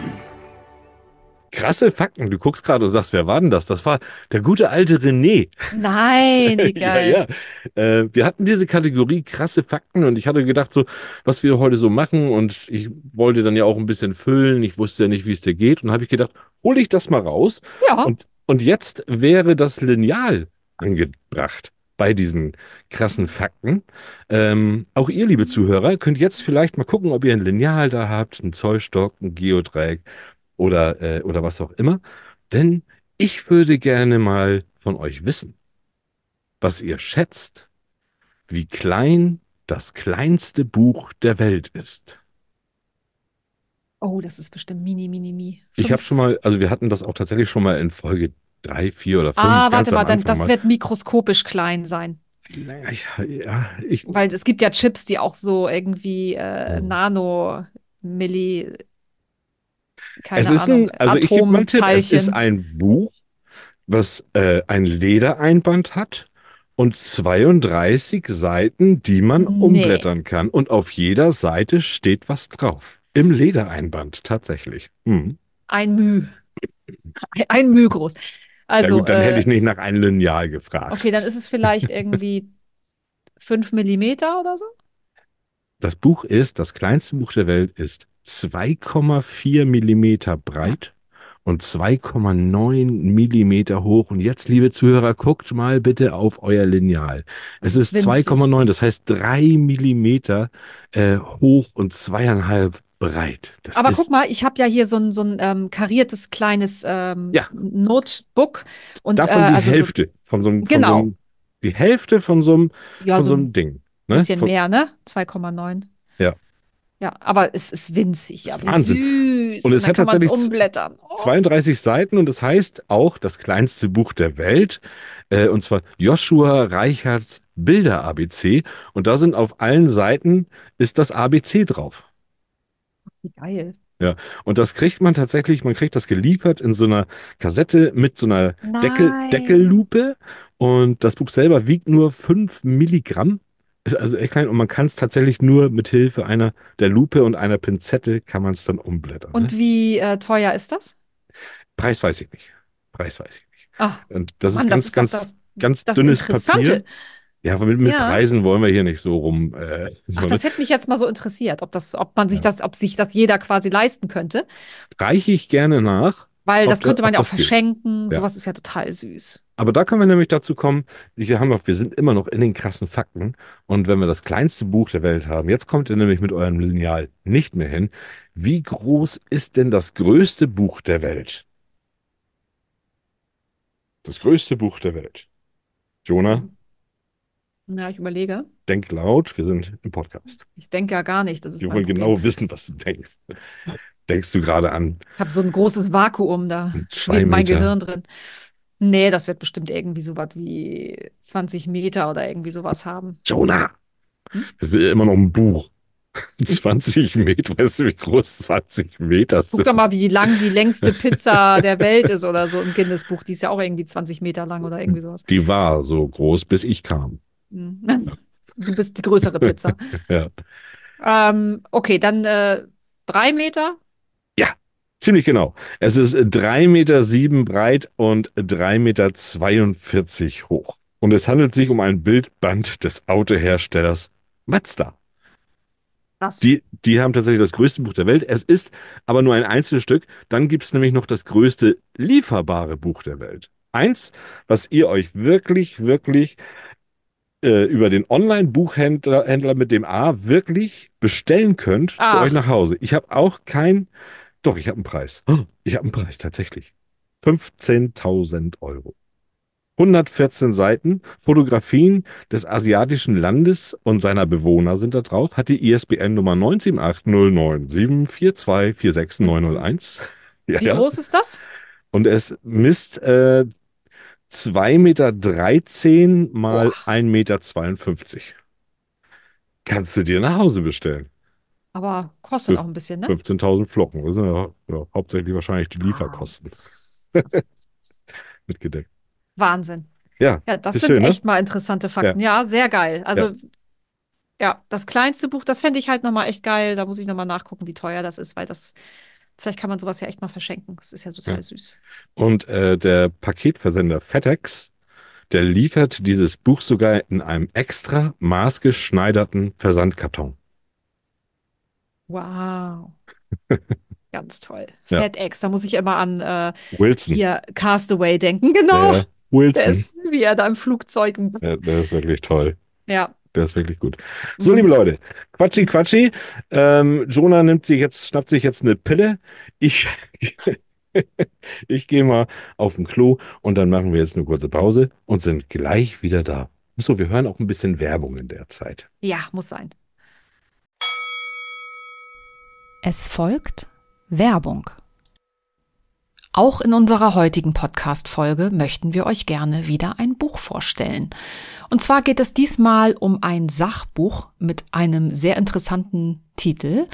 B: Krasse Fakten. Du guckst gerade und sagst, wer war denn das? Das war der gute alte René.
A: Nein, geil.
B: Ja, ja. Äh, wir hatten diese Kategorie krasse Fakten und ich hatte gedacht, so, was wir heute so machen und ich wollte dann ja auch ein bisschen füllen. Ich wusste ja nicht, wie es dir geht und habe ich gedacht, hole ich das mal raus.
A: Ja.
B: Und, und jetzt wäre das Lineal angebracht bei diesen krassen Fakten. Ähm, auch ihr, liebe Zuhörer, könnt jetzt vielleicht mal gucken, ob ihr ein Lineal da habt, einen Zollstock, ein Geodreieck oder, äh, oder was auch immer. Denn ich würde gerne mal von euch wissen, was ihr schätzt, wie klein das kleinste Buch der Welt ist.
A: Oh, das ist bestimmt mini, mini, mi.
B: Ich habe schon mal, also wir hatten das auch tatsächlich schon mal in Folge drei, vier oder fünf.
A: Ah, warte mal, dann, das
B: mal.
A: wird mikroskopisch klein sein.
B: Ich, ja, ich,
A: Weil es gibt ja Chips, die auch so irgendwie äh,
B: Oh.
A: Nano, Milli, keine
B: es ist
A: Ahnung,
B: ein, also ich gebe mal einen Tipp, es ist ein Buch, was äh, ein Ledereinband hat und 32 Seiten, die man
A: Nee.
B: umblättern kann. Und auf jeder Seite steht was drauf. Im Ledereinband, tatsächlich. Hm.
A: Ein Müh. Ein, ein Müh groß. Also,
B: gut, dann
A: äh,
B: hätte ich nicht nach einem Lineal gefragt.
A: okay, dann ist es vielleicht irgendwie fünf Millimeter oder so.
B: Das Buch ist, das kleinste Buch der Welt ist 2,4 Millimeter breit und 2,9 Millimeter hoch. Und jetzt, liebe Zuhörer, guckt mal bitte auf euer Lineal. Es ist
A: ist winzig.
B: 2,9, das heißt drei Millimeter äh, hoch und zweieinhalb breit. Das
A: Aber guck mal, ich habe ja hier so ein, so ein ähm, kariertes kleines ähm,
B: Ja.
A: Notebook. Und,
B: davon
A: äh,
B: die
A: also
B: Hälfte von so einem, von so
A: Genau.
B: einem, die Hälfte von so einem,
A: So, ja,
B: von
A: so
B: so
A: ein
B: einem Ding. Ne?
A: bisschen
B: Von,
A: mehr, ne? 2,9.
B: Ja.
A: Ja, aber es ist winzig. Wie
B: Wahnsinn.
A: süß.
B: Und es
A: dann
B: hat
A: kann man es
B: tatsächlich
A: umblättern. Oh.
B: 32 Seiten und das heißt auch das kleinste Buch der Welt, äh, und zwar Joshua Reichards Bilder-ABC. Und da sind auf allen Seiten ist das ABC drauf.
A: Wie geil.
B: Und das kriegt man tatsächlich, man kriegt das geliefert in so einer Kassette mit so einer Deckel. Deckellupe. Und das Buch selber wiegt nur 5 Milligramm. Ist also echt klein und man kann es tatsächlich nur mit Hilfe einer der Lupe und einer Pinzette kann man es dann umblättern.
A: Und
B: ne?
A: wie äh, teuer ist das?
B: Preis weiß ich nicht. Preis weiß ich nicht.
A: Ach,
B: Und das
A: Mann,
B: ist ganz,
A: das ist
B: ganz,
A: das,
B: ganz
A: das
B: dünnes. Papier. Ja, mit, mit
A: Ja.
B: Preisen wollen wir hier nicht so rum. Äh,
A: Ach, das hätte mich jetzt mal so interessiert, ob das, ob man sich
B: Ja.
A: das, ob sich das jeder quasi leisten könnte.
B: reiche ich gerne nach.
A: Weil das
B: da-
A: könnte man ja auch
B: das geht.
A: verschenken.
B: Ja.
A: Sowas ist ja total süß.
B: Aber da können wir nämlich dazu kommen, wir, haben noch, wir sind immer noch in den krassen Fakten. Und wenn wir das kleinste Buch der Welt haben, jetzt kommt ihr nämlich mit eurem Lineal nicht mehr hin. Wie groß ist denn das größte Buch der Welt? Das größte Buch der Welt. Jonah,
A: Ja, ich überlege.
B: denk laut, wir sind im Podcast.
A: Ich denke ja gar nicht. Das ist
B: Wir wollen
A: Problem.
B: genau wissen, was du denkst. Denkst du gerade an
A: Ich habe so ein großes Vakuum, da schwebt mein. Gehirn drin. Nee, das wird bestimmt irgendwie so was wie 20 Meter oder irgendwie sowas haben.
B: Jonah?
A: Hm?
B: Das ist ja immer noch ein Buch. 20 Meter, weißt du, wie groß 20 Meter
A: Guck
B: sind?
A: doch mal, wie lang die längste Pizza der Welt ist oder so im Guinness-Buch. Die ist ja auch irgendwie 20 Meter lang oder irgendwie sowas.
B: Die war so groß, bis ich kam.
A: Mhm. Du bist die größere Pizza.
B: Ja.
A: Ähm, okay, dann äh, drei Meter.
B: Ziemlich genau. Es ist 3,7 Meter sieben breit und 3,42 Meter hoch. Und es handelt sich um ein Bildband des Autoherstellers Mazda.
A: Krass.
B: Die, die haben tatsächlich das größte Buch der Welt. Es ist aber nur ein Einzelstück. Dann gibt es nämlich noch das größte lieferbare Buch der Welt. Eins, was ihr euch wirklich, wirklich äh, über den Online-Buchhändler Händler mit dem A wirklich bestellen könnt zu
A: Ach.
B: euch nach Hause. Ich habe auch kein, doch, ich habe einen Preis. Oh, Ich habe einen Preis tatsächlich. 15.000 Euro. 114 Seiten, Fotografien des asiatischen Landes und seiner Bewohner sind da drauf, hat die ISBN-Nummer 9780974246901. Ja,
A: Wie
B: ja.
A: groß ist das?
B: Und es misst äh, 2,13 Meter mal
A: Boah.
B: 1,52 Meter. kannst du dir nach Hause bestellen.
A: Aber kostet auch ein bisschen, ne?
B: 15.000 Flocken. Das sind ja, ja hauptsächlich wahrscheinlich die Lieferkosten
A: Das ist
B: mitgedeckt.
A: Wahnsinn.
B: Ja,
A: Ja, das sind
B: schön, ne?
A: echt mal interessante Fakten. Ja, sehr geil. Also, ja, das kleinste Buch, das fände ich halt nochmal echt geil. Da muss ich nochmal nachgucken, wie teuer das ist, weil das, vielleicht kann man sowas ja echt mal verschenken. Das ist ja total
B: Ja.
A: süß.
B: Und äh, der Paketversender FedEx, der liefert dieses Buch sogar in einem extra maßgeschneiderten Versandkarton.
A: Wow. Ganz toll.
B: Ja.
A: FedEx, da muss ich immer an äh,
B: Wilson.
A: hier Castaway denken. Genau. Der
B: Wilson.
A: ist, wie er da im Flugzeug.
B: Der, der ist wirklich toll.
A: Ja.
B: Der ist wirklich gut. So,
A: Mhm.
B: liebe Leute, Quatschi, Quatschi. Ähm, Jonah nimmt sich jetzt, schnappt sich jetzt eine Pille. Ich, ich gehe mal auf den Klo und dann machen wir jetzt eine kurze Pause und sind gleich wieder da. So, wir hören auch ein bisschen Werbung in der Zeit.
A: Ja, muss sein.
E: Es folgt Werbung. Auch in unserer heutigen Podcast-Folge möchten wir euch gerne wieder ein Buch vorstellen. Und zwar geht es diesmal um ein Sachbuch mit einem sehr interessanten Titel.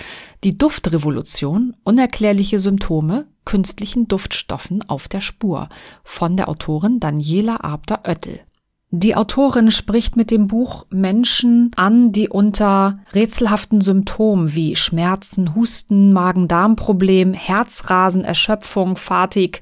E: Die Duftrevolution, unerklärliche Symptome künstlichen Duftstoffen auf der Spur von der Autorin Daniela Abder-Oettel. Die Autorin spricht mit dem Buch Menschen an, die unter rätselhaften Symptomen wie Schmerzen, Husten, Magen-Darm-Problem, Herzrasen, Erschöpfung, Fatigue,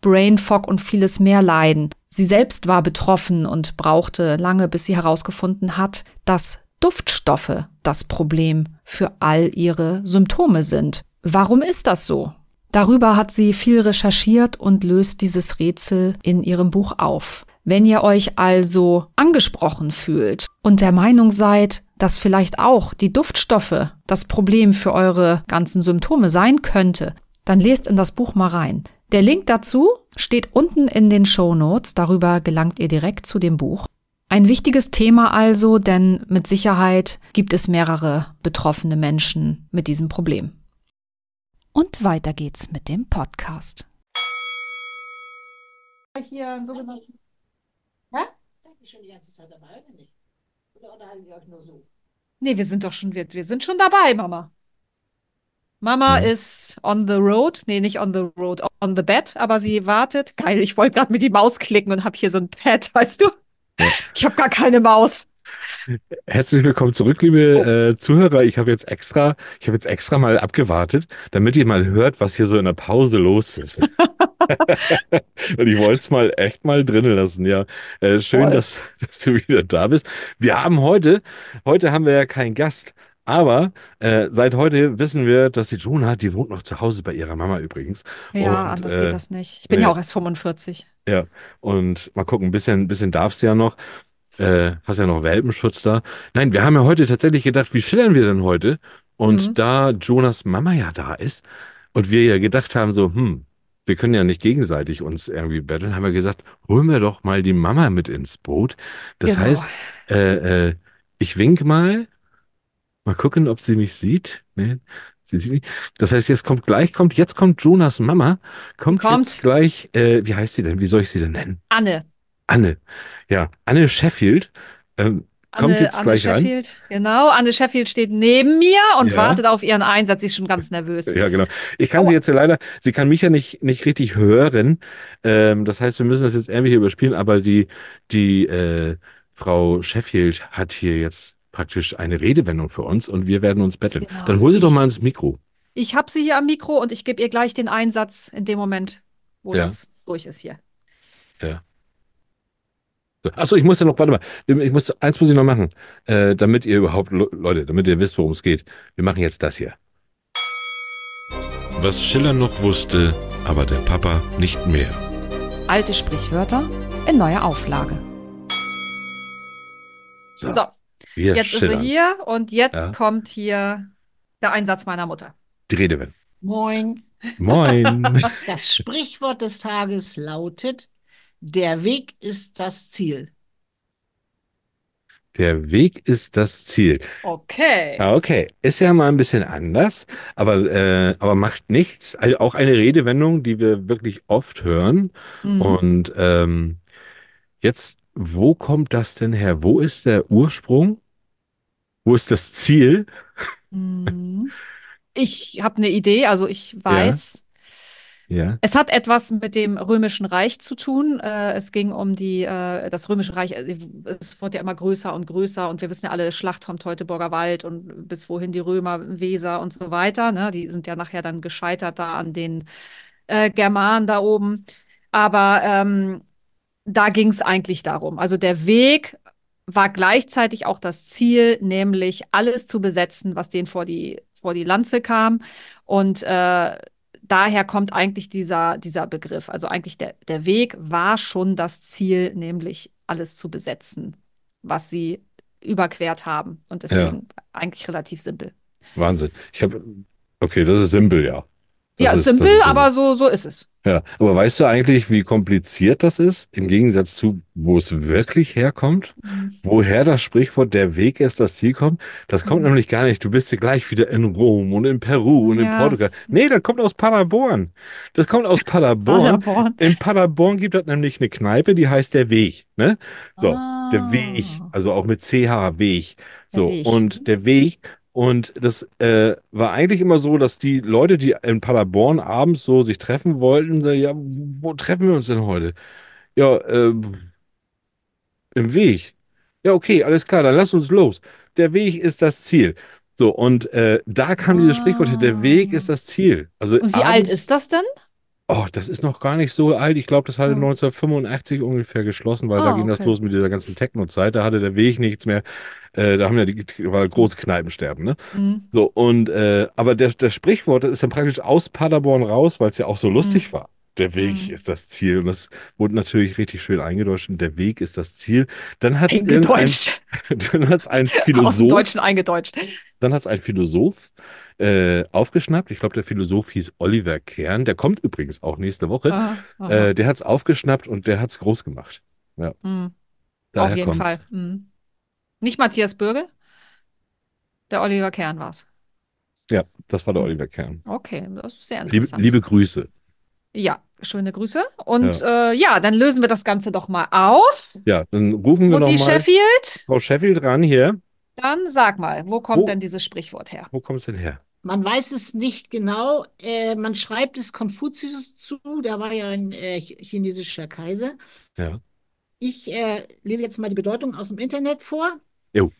E: Brain Fog und vieles mehr leiden. Sie selbst war betroffen und brauchte lange, bis sie herausgefunden hat, dass Duftstoffe das Problem für all ihre Symptome sind. Warum ist das so? Darüber hat sie viel recherchiert und löst dieses Rätsel in ihrem Buch auf. Wenn ihr euch also angesprochen fühlt und der Meinung seid, dass vielleicht auch die Duftstoffe das Problem für eure ganzen Symptome sein könnte, dann lest in das Buch mal rein. Der Link dazu steht unten in den Show Notes. Darüber gelangt ihr direkt zu dem Buch. Ein wichtiges Thema also, denn mit Sicherheit gibt es mehrere betroffene Menschen mit diesem Problem. Und weiter geht's mit dem Podcast.
A: Hier einen sogenannten.
F: Seid ihr schon die ganze Zeit dabei oder nicht? Oder unterhalten ihr euch nur so?
A: Nee, wir sind doch schon, wir, wir sind schon dabei, Mama. Mama
B: Ja.
A: ist on the road. Nee, nicht on the road, on the bed, aber sie wartet. Geil, ich wollte gerade mit die Maus klicken und habe hier so ein Pad, weißt du?
B: Ja.
A: Ich habe gar keine Maus.
B: Herzlich willkommen zurück, liebe äh, Zuhörer. Ich habe jetzt extra, ich habe jetzt extra mal abgewartet, damit ihr mal hört, was hier so in der Pause los ist. Und ich wollte es mal echt mal drinnen lassen. Ja, äh, schön, dass, dass du wieder da bist. Wir haben heute, heute haben wir ja keinen Gast, aber äh, seit heute wissen wir, dass die Jonah, die wohnt noch zu Hause bei ihrer Mama übrigens.
A: Ja,
B: Und,
A: anders
B: äh,
A: geht das nicht. Ich bin
B: nee.
A: ja auch erst 45.
B: Ja, und mal gucken, ein bisschen, ein bisschen darfst du ja noch. Äh, hast ja noch Welpenschutz da. Nein, wir haben ja heute tatsächlich gedacht, wie schildern wir denn heute? Und
A: Mhm.
B: da Jonas Mama ja da ist und wir ja gedacht haben, so, hm, wir können ja nicht gegenseitig uns irgendwie betteln, haben wir gesagt, holen wir doch mal die Mama mit ins Boot. Das
A: Genau.
B: heißt, äh, äh, ich wink mal, mal gucken, ob sie mich sieht. Nee, sie sieht mich. Das heißt, jetzt kommt gleich, kommt, jetzt kommt Jonas Mama, kommt,
A: kommt.
B: jetzt gleich, äh, wie heißt sie denn? Wie soll ich sie denn nennen?
A: Anne.
B: Anne. Ja, Anne Sheffield. Ähm, kommt
A: Anne,
B: jetzt
A: Anne
B: gleich.
A: Sheffield. Genau, Anne Sheffield steht neben mir und
B: Ja.
A: wartet auf ihren Einsatz. Sie ist schon ganz nervös.
B: Ja, genau. Ich kann
A: Aua.
B: sie jetzt ja leider, sie kann mich ja nicht, nicht richtig hören. Ähm, das heißt, wir müssen das jetzt irgendwie hier überspielen, aber die, die äh, Frau Sheffield hat hier jetzt praktisch eine Redewendung für uns und wir werden uns betteln.
A: Genau.
B: Dann hol sie doch
A: Ich-
B: mal ins Mikro.
A: Ich habe sie hier am Mikro und ich gebe ihr gleich den Einsatz in dem Moment, wo
B: Ja.
A: das durch ist hier.
B: So. Achso, ich muss ja noch, warte mal, ich muss, eins muss ich noch machen, äh, damit ihr überhaupt, Le- Leute, damit ihr wisst, worum es geht. Wir machen jetzt das hier.
C: Was Schiller noch wusste, aber der Papa nicht mehr.
E: Alte Sprichwörter in neuer Auflage.
B: So,
A: So,
B: wir
A: jetzt ist sie
B: schillern.
A: hier und jetzt
B: Ja.
A: kommt hier der Einsatz meiner Mutter.
B: Die Redewendung.
F: Moin.
B: Moin.
F: Das Sprichwort des Tages lautet, der Weg ist das Ziel.
B: Der Weg ist das Ziel.
A: Okay.
B: Ah, okay. Ist ja mal ein bisschen anders, aber, äh, aber macht nichts. Also auch eine Redewendung, die wir wirklich oft hören.
A: Mhm.
B: Und ähm, jetzt, wo kommt das denn her? Wo ist der Ursprung? Wo ist das Ziel?
A: Mhm. Ich habe eine Idee, also ich weiß,
B: Ja.
A: es hat etwas mit dem Römischen Reich zu tun. Äh, es ging um die, äh, das Römische Reich, äh, es wurde ja immer größer und größer und wir wissen ja alle, Schlacht vom Teutoburger Wald und bis wohin die Römer, Weser und so weiter. Ne? Die sind ja nachher dann gescheitert da an den äh, Germanen da oben. Aber ähm, da ging es eigentlich darum. Also der Weg war gleichzeitig auch das Ziel, nämlich alles zu besetzen, was denen vor die, vor die Lanze kam. Und äh, daher kommt eigentlich dieser, dieser Begriff. Also eigentlich der, der Weg war schon das Ziel, nämlich alles zu besetzen, was sie überquert haben. Und deswegen eigentlich relativ simpel.
B: Wahnsinn. Ich habe, okay, das ist simpel, ja. Das
A: ja,
B: ist-
A: simpel,
B: ist
A: aber so, so ist es.
B: Ja, aber weißt du eigentlich, wie kompliziert das ist, im Gegensatz zu, wo es wirklich herkommt? Woher das Sprichwort der Weg ist, das Ziel kommt? Das kommt
A: Mhm.
B: nämlich gar nicht. Du bist ja gleich wieder in Rom und in Peru und in
A: Ja.
B: Portugal. Nee, das kommt aus Paderborn. Das kommt aus Paderborn.
A: Paderborn.
B: In Paderborn gibt es nämlich eine Kneipe, die heißt der Weg. Ne? So, der
A: Ah.
B: Weg, also auch mit CH, Weg. So,
A: Weg.
B: und der Weg. Und das äh, war eigentlich immer so, dass die Leute, die in Paderborn abends so sich treffen wollten, sagen, ja, wo treffen wir uns denn heute? Ja, ähm, im Weg. Ja, okay, alles klar, dann lass uns los. Der Weg ist das Ziel. So, und äh, da kam dieses Sprichwort, der Weg ist das Ziel. Also
A: Und wie alt
B: abends-
A: ist das denn?
B: Oh, das ist noch gar nicht so alt. Ich glaube, das hatte
A: Oh.
B: 1985 ungefähr geschlossen, weil da
A: Ah,
B: ging das
A: okay.
B: los mit dieser ganzen Techno-Zeit. Da hatte der Weg nichts mehr. Äh, da haben ja die, war große Kneipensterben, ne?
A: Mhm.
B: So, und, äh, aber der, das Sprichwort ist dann praktisch aus Paderborn raus, weil es ja auch so lustig war. Der Weg
A: Mhm.
B: ist das Ziel. Und das wurde natürlich richtig schön eingedeutscht. Und der Weg ist das Ziel. Dann hat es dann hat's ein
A: Aus
B: Philosoph,
A: Deutschen eingedeutscht.
B: dann hat es ein Philosoph äh, aufgeschnappt. Ich glaube, der Philosoph hieß Oliver Kern. Der kommt übrigens auch nächste Woche.
A: Aha, aha.
B: Äh, der hat es aufgeschnappt und der hat es groß gemacht.
A: Mhm. Auf jeden
B: kommt's.
A: Fall. Mhm. Nicht Matthias Bürgel? Der Oliver Kern war es.
B: Ja, das war der Oliver Kern.
A: Okay, das ist sehr
B: Liebe,
A: interessant.
B: liebe Grüße.
A: Ja, schöne Grüße. Und ja. Äh, ja, dann lösen wir das Ganze doch mal auf.
B: Ja, dann rufen wir nochmal
A: Sheffield,
B: Frau Sheffield ran hier.
A: dann sag mal, wo kommt
B: Wo-
A: denn dieses Sprichwort her?
B: Wo kommt es denn her?
F: Man weiß es nicht genau. Äh, man schreibt es Konfuzius zu. Der war ja ein äh, ch- chinesischer Kaiser.
B: Ja.
F: Ich äh, lese jetzt mal die Bedeutung aus dem Internet vor.
B: Jo.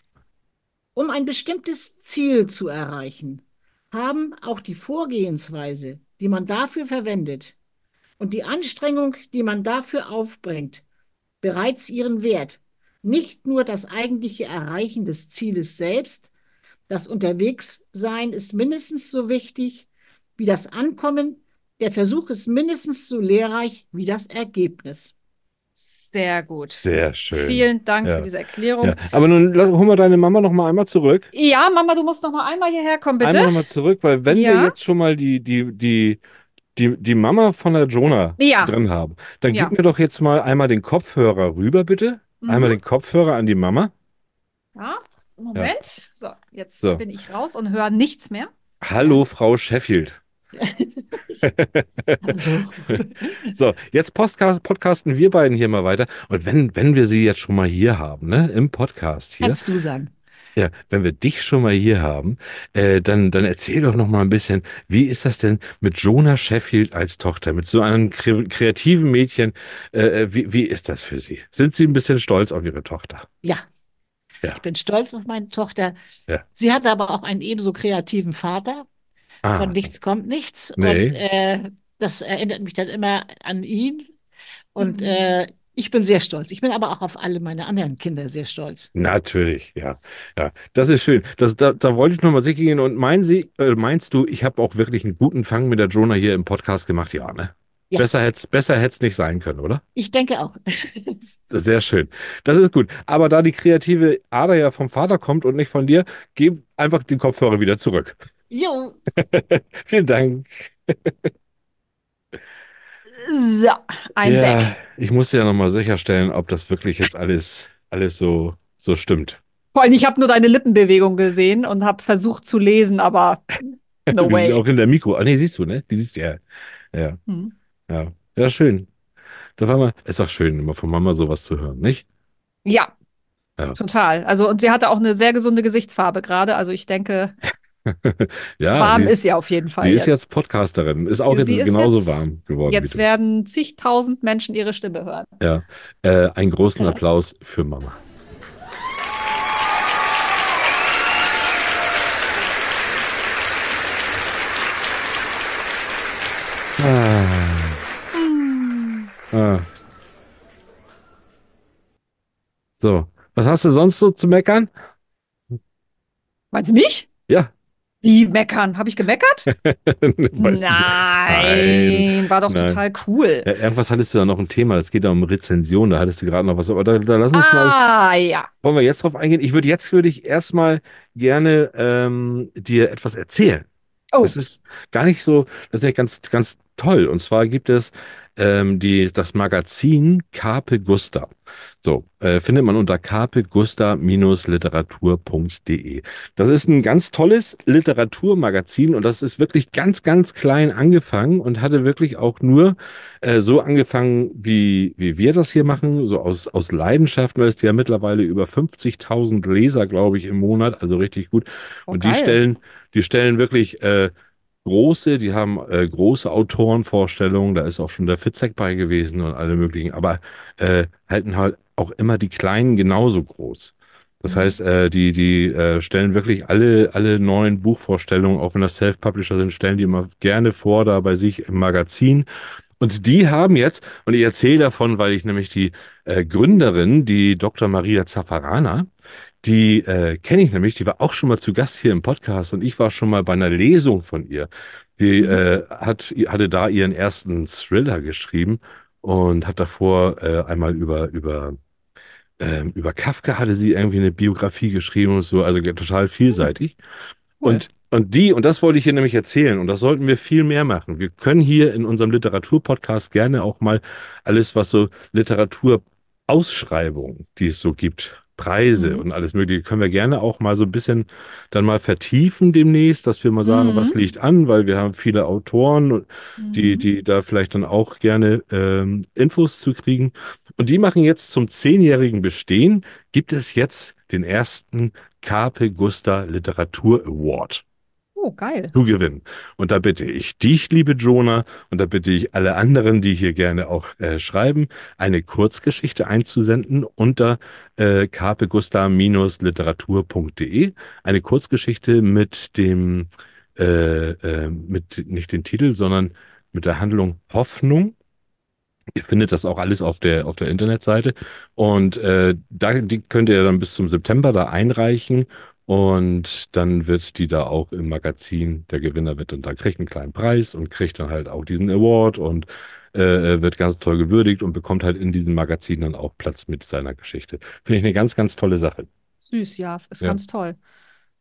F: Um ein bestimmtes Ziel zu erreichen, haben auch die Vorgehensweise, die man dafür verwendet, und die Anstrengung, die man dafür aufbringt, bereits ihren Wert. Nicht nur das eigentliche Erreichen des Zieles selbst, das Unterwegssein ist mindestens so wichtig wie das Ankommen. Der Versuch ist mindestens so lehrreich wie das Ergebnis.
A: Sehr gut.
B: Sehr schön.
A: Vielen Dank
B: Ja.
A: für diese Erklärung.
B: Ja. Aber nun lass, hol mal deine Mama noch mal einmal zurück.
A: Ja, Mama, du musst noch mal einmal hierher kommen, bitte.
B: Einmal noch mal zurück, weil wenn wir
A: Ja.
B: jetzt schon mal die, die, die, die, die Mama von der Jonah drin haben, dann gib mir doch jetzt mal einmal den Kopfhörer rüber, bitte. Einmal
A: Mhm.
B: den Kopfhörer an die Mama.
A: Ja, Moment. So, jetzt
B: So.
A: bin ich raus und höre nichts mehr.
B: Hallo, Frau Sheffield. So, jetzt Podcast, podcasten wir beiden hier mal weiter. Und wenn, wenn wir sie jetzt schon mal hier haben, ne, im Podcast hier,
F: Kannst du sagen.
B: ja, wenn wir dich schon mal hier haben, äh, dann, dann erzähl doch noch mal ein bisschen, wie ist das denn mit Jonah Sheffield als Tochter, mit so einem kre kreativen Mädchen, äh, wie, wie ist das für Sie? Sind Sie ein bisschen stolz auf Ihre Tochter?
F: Ja.
B: Ja.
F: Ich bin stolz auf meine Tochter.
B: Ja.
F: Sie hatte aber auch einen ebenso kreativen Vater.
B: Ah,
F: Von nichts kommt nichts.
B: Nee.
F: Und äh, das erinnert mich dann immer an ihn. Und
A: Mhm.
F: äh, ich bin sehr stolz. Ich bin aber auch auf alle meine anderen Kinder sehr stolz.
B: Natürlich, ja. Ja, das ist schön. Das, da, da wollte ich noch mal sicher gehen. Und meinen Sie, äh, meinst du, ich habe auch wirklich einen guten Fang mit der Jonah hier im Podcast gemacht? Ja, ne?
F: Ja.
B: Besser hätte es besser hätt's nicht sein können, oder?
F: Ich denke auch.
B: Sehr schön. Das ist gut. Aber da die kreative Ader ja vom Vater kommt und nicht von dir, gib einfach den Kopfhörer wieder zurück.
F: Jo,
B: Vielen Dank.
A: So, ein
B: ja,
A: Back.
B: ich musste ja nochmal sicherstellen, ob das wirklich jetzt alles, alles so, so stimmt.
A: Vor allem, ich habe nur deine Lippenbewegung gesehen und habe versucht zu lesen, aber no way.
B: Auch in der Mikro. Ah, nee, siehst du, ne? Die siehst du ja. Ja,
A: Hm.
B: ja. Ja, schön. Da war mal, ist auch schön, immer von Mama sowas zu hören, nicht?
A: Ja,
B: Ja.
A: Total. Also, und sie hatte auch eine sehr gesunde Gesichtsfarbe gerade. Also, ich denke,
B: Ja,
A: warm
B: sie
A: ist sie auf jeden Fall
B: Sie ist
A: jetzt.
B: jetzt Podcasterin, ist auch
A: Sie
B: jetzt
A: ist
B: genauso
A: jetzt-
B: warm geworden
A: Jetzt werden zigtausend Menschen ihre Stimme hören.
B: Ja. Äh, einen großen Applaus für Mama. Ah. Ah. So, was hast du sonst so zu meckern?
A: Meinst du mich?
B: Ja.
A: Wie meckern? Habe ich gemeckert?
B: Nicht.
A: Nein, war doch
B: Nein.
A: total cool.
B: Ja, irgendwas hattest du da noch ein Thema, es geht da um Rezension, da hattest du gerade noch was, aber da, da lass uns mal,
A: Ah, ja.
B: wollen wir jetzt drauf eingehen? Ich würde jetzt würde ich erstmal gerne ähm, dir etwas erzählen.
A: Oh,
B: Das ist gar nicht so, das ist ja ganz, ganz toll. Und zwar gibt es ähm, die, das Magazin Carpe Gusta. So, äh, findet man unter carpegusta-literatur.de. Das ist ein ganz tolles Literaturmagazin und das ist wirklich ganz, ganz klein angefangen und hatte wirklich auch nur äh, so angefangen, wie, wie wir das hier machen, so aus, aus Leidenschaft, weil es ja mittlerweile über 50.000 Leser, glaube ich, im Monat, also richtig gut. Und die stellen, die stellen wirklich äh, große, die haben äh, große Autorenvorstellungen, da ist auch schon der Fitzek bei gewesen und alle möglichen, aber äh, halten halt auch immer die Kleinen genauso groß. Das
A: Mhm.
B: heißt, äh, die, die äh, stellen wirklich alle, alle neuen Buchvorstellungen, auch wenn das Self-Publisher sind, stellen die immer gerne vor, da bei sich im Magazin. Und die haben jetzt, und ich erzähle davon, weil ich nämlich die äh, Gründerin, die Dr. Maria Zaffarana, die äh, kenne ich nämlich, die war auch schon mal zu Gast hier im Podcast und ich war schon mal bei einer Lesung von ihr. Die
A: Mhm.
B: äh, hat, hatte da ihren ersten Thriller geschrieben und hat davor äh, einmal über, über, ähm, über Kafka hatte sie irgendwie eine Biografie geschrieben und so, also total vielseitig.
A: Cool.
B: Und, und die, und das wollte ich hier nämlich erzählen, und das sollten wir viel mehr machen. Wir können hier in unserem Literaturpodcast gerne auch mal alles, was so Literaturausschreibungen, die es so gibt, Preise
A: Mhm.
B: und alles Mögliche, können wir gerne auch mal so ein bisschen dann mal vertiefen demnächst, dass wir mal sagen,
A: Mhm.
B: was liegt an, weil wir haben viele Autoren, die,
A: Mhm.
B: die da vielleicht dann auch gerne ähm, Infos zu kriegen. Und die machen jetzt zum zehnjährigen Bestehen, gibt es jetzt den ersten Carpe Gusta Literatur Award
A: Oh, geil.
B: zu gewinnen. Und da bitte ich dich, liebe Jonah, und da bitte ich alle anderen, die hier gerne auch äh, schreiben, eine Kurzgeschichte einzusenden unter äh, carpegusta-literatur.de. Eine Kurzgeschichte mit dem, äh, äh, mit nicht den Titel, sondern mit der Handlung Hoffnung. Ihr findet das auch alles auf der, auf der Internetseite. Und äh, da, die könnt ihr dann bis zum September da einreichen. Und dann wird die da auch im Magazin, der Gewinner wird dann da kriegt einen kleinen Preis und kriegt dann halt auch diesen Award und äh, wird ganz toll gewürdigt und bekommt halt in diesem Magazin dann auch Platz mit seiner Geschichte. Finde ich eine ganz, ganz tolle Sache.
A: Süß, ja. Ist
B: Ja.
A: ganz toll.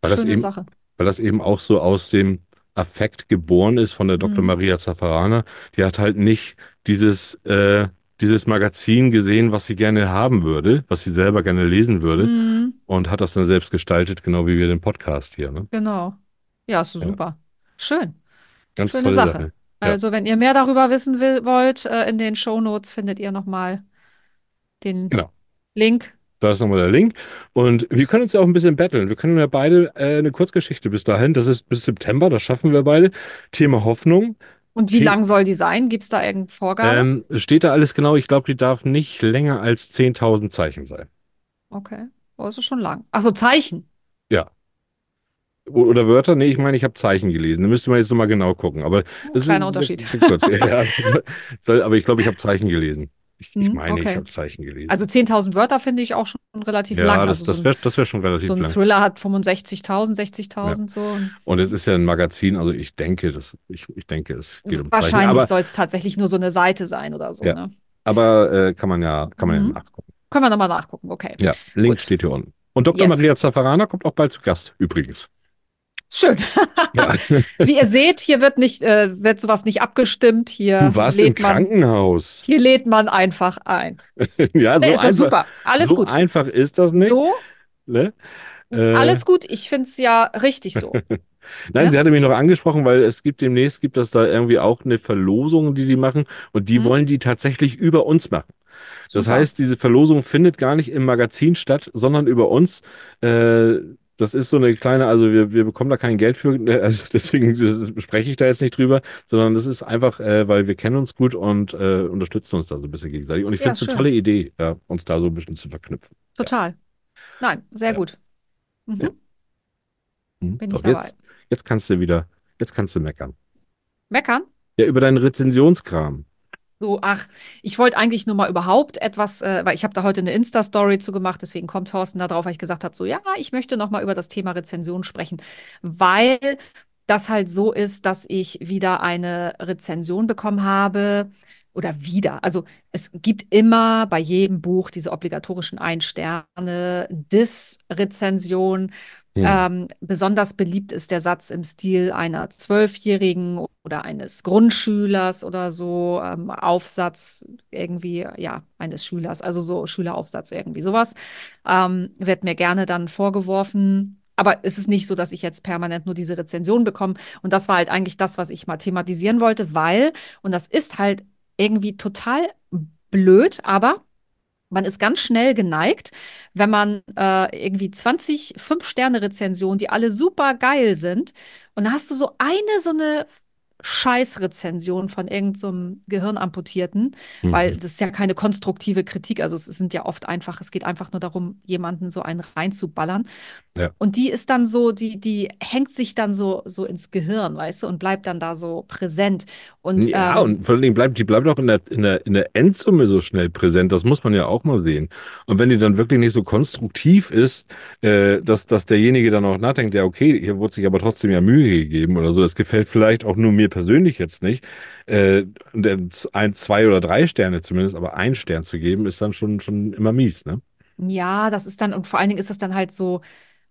B: Weil das
A: Schöne
B: eben,
A: Sache.
B: weil das eben auch so aus dem Affekt geboren ist von der Dr.
A: Mhm.
B: Maria Zaffarana. Die hat halt nicht dieses, äh, dieses Magazin gesehen, was sie gerne haben würde, was sie selber gerne lesen würde
A: Mhm.
B: und hat das dann selbst gestaltet, genau wie wir den Podcast hier. Ne?
A: Genau. Ja, so
B: Ja.
A: super. Schön.
B: Ganz
A: Schöne
B: tolle
A: Sache.
B: Sache. Ja.
A: Also, wenn ihr mehr darüber wissen will, wollt, äh, in den Shownotes findet ihr nochmal den
B: Genau.
A: Link.
B: Da ist nochmal der Link. Und wir können uns ja auch ein bisschen betteln. Wir können ja beide äh, eine Kurzgeschichte bis dahin. Das ist bis September, das schaffen wir beide. Thema Hoffnung.
A: Und wie lang soll die sein? Gibt es da irgendeine Vorgabe?
B: Ähm, steht da alles genau? Ich glaube, die darf nicht länger als 10.000 Zeichen sein.
A: Okay. Oh, ist schon lang. Achso, Zeichen.
B: Ja. Oder Wörter? Nee, ich meine, ich habe Zeichen gelesen. Da müsste man jetzt nochmal genau gucken. Aber das
A: Kleiner
B: ist,
A: Unterschied.
B: ist. Ja, ja. Soll- aber ich glaube, ich habe Zeichen gelesen. Ich, ich
A: Hm,
B: meine, ich
A: okay.
B: habe Zeichen gelesen.
A: Also 10.000 Wörter finde ich auch schon relativ
B: ja,
A: lang.
B: das,
A: Also
B: das
A: so
B: wäre wär schon relativ
A: so ein
B: lang.
A: Thriller hat 65.000, 60.000 so.
B: Und es ist ja ein Magazin, also ich denke, das, ich, ich denke, es geht um.
A: Wahrscheinlich soll es tatsächlich nur so eine Seite sein oder so.
B: Ja.
A: Ne?
B: aber äh, kann man ja, kann man
A: Mhm.
B: ja nachgucken.
A: Können wir nochmal nachgucken. Okay.
B: Ja, Link
A: Gut.
B: steht hier unten. Und Dr.
A: Yes.
B: Maria Zaffarana kommt auch bald zu Gast, übrigens.
A: Schön.
B: Ja.
A: Wie ihr seht, hier wird nicht, äh, wird sowas nicht abgestimmt. Hier
B: Du warst im
A: man,
B: Krankenhaus.
A: hier lädt man einfach ein.
B: ja, so
A: Nee, ist das
B: einfach,
A: super. Alles
B: so
A: gut.
B: einfach ist das nicht.
A: So,
B: Ne? Äh,
A: alles gut. Ich finde es ja richtig so.
B: Nein,
A: Ja.
B: sie hatte mich noch angesprochen, weil es gibt demnächst gibt es da irgendwie auch eine Verlosung, die die machen und die
A: Mhm.
B: wollen die tatsächlich über uns machen. Das
A: Super.
B: heißt, diese Verlosung findet gar nicht im Magazin statt, sondern über uns. Äh, das ist so eine kleine, also wir, wir bekommen da kein Geld für, äh, also deswegen spreche ich da jetzt nicht drüber, sondern das ist einfach, äh, weil wir kennen uns gut und äh, unterstützen uns da so ein bisschen gegenseitig. Und ich
A: Ja,
B: finde es eine tolle Idee, ja, uns da so ein bisschen zu verknüpfen.
A: Total. Nein, sehr
B: Ja.
A: gut. Mhm.
B: Ja. Hm?
A: Bin
B: So,
A: ich dabei.
B: jetzt, jetzt kannst du wieder, jetzt kannst du meckern.
A: Meckern?
B: Ja, über deinen Rezensionskram.
A: So, ach, ich wollte eigentlich nur mal überhaupt etwas, äh, weil ich habe da heute eine Insta-Story zu gemacht, deswegen kommt Thorsten da drauf, weil ich gesagt habe, so, ja, ich möchte noch mal über das Thema Rezension sprechen, weil das halt so ist, dass ich wieder eine Rezension bekommen habe oder wieder. Also es gibt immer bei jedem Buch diese obligatorischen Ein-Sterne,
B: Hm.
A: Ähm, besonders beliebt ist der Satz im Stil einer Zwölfjährigen oder eines Grundschülers oder so, ähm, Aufsatz irgendwie, ja, eines Schülers, also so Schüleraufsatz irgendwie sowas, ähm, wird mir gerne dann vorgeworfen. Aber es ist nicht so, dass ich jetzt permanent nur diese Rezension bekomme. Und das war halt eigentlich das, was ich mal thematisieren wollte, weil, und das ist halt irgendwie total blöd, aber man ist ganz schnell geneigt, wenn man äh, irgendwie 20 Fünf-Sterne-Rezensionen, die alle super geil sind, und dann hast du so eine, so eine Scheißrezension von irgendeinem so Gehirnamputierten,
B: Mhm.
A: weil das ist ja keine konstruktive Kritik. Also es sind ja oft einfach, es geht einfach nur darum, jemanden so einen reinzuballern.
B: Ja.
A: Und die ist dann so, die, die hängt sich dann so, so ins Gehirn, weißt du, und bleibt dann da so präsent. Und
B: Ja,
A: ähm,
B: und vor allen Dingen bleibt, die bleibt auch in der, in der, in der Endsumme so schnell präsent. Das muss man ja auch mal sehen. Und wenn die dann wirklich nicht so konstruktiv ist, äh, dass, dass derjenige dann auch nachdenkt, ja, okay, hier wurde sich aber trotzdem ja Mühe gegeben oder so, das gefällt vielleicht auch nur mir persönlich jetzt nicht. Äh, ein, zwei oder drei Sterne zumindest, aber ein Stern zu geben, ist dann schon, schon immer mies, ne?
A: Ja, das ist dann, und vor allen Dingen ist es dann halt so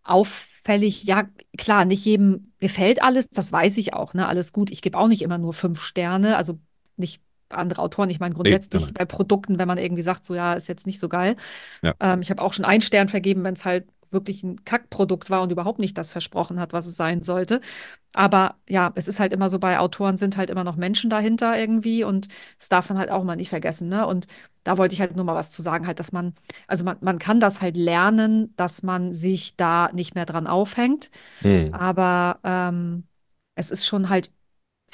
A: auffällig. Ja, klar, nicht jedem gefällt alles, das weiß ich auch, ne? Alles gut. Ich gebe auch nicht immer nur fünf Sterne, also nicht andere Autoren. Ich meine, grundsätzlich
B: nein.
A: bei Produkten, wenn man irgendwie sagt, so ja, ist jetzt nicht so geil.
B: Ja.
A: Ähm, ich habe auch schon einen Stern vergeben, wenn es halt wirklich ein Kackprodukt war und überhaupt nicht das versprochen hat, was es sein sollte. Aber ja, es ist halt immer so, bei Autoren sind halt immer noch Menschen dahinter irgendwie und das darf man halt auch mal nicht vergessen, ne? Und da wollte ich halt nur mal was zu sagen, halt, dass man, also man, man kann das halt lernen, dass man sich da nicht mehr dran aufhängt.
B: Hm.
A: Aber ähm, es ist schon halt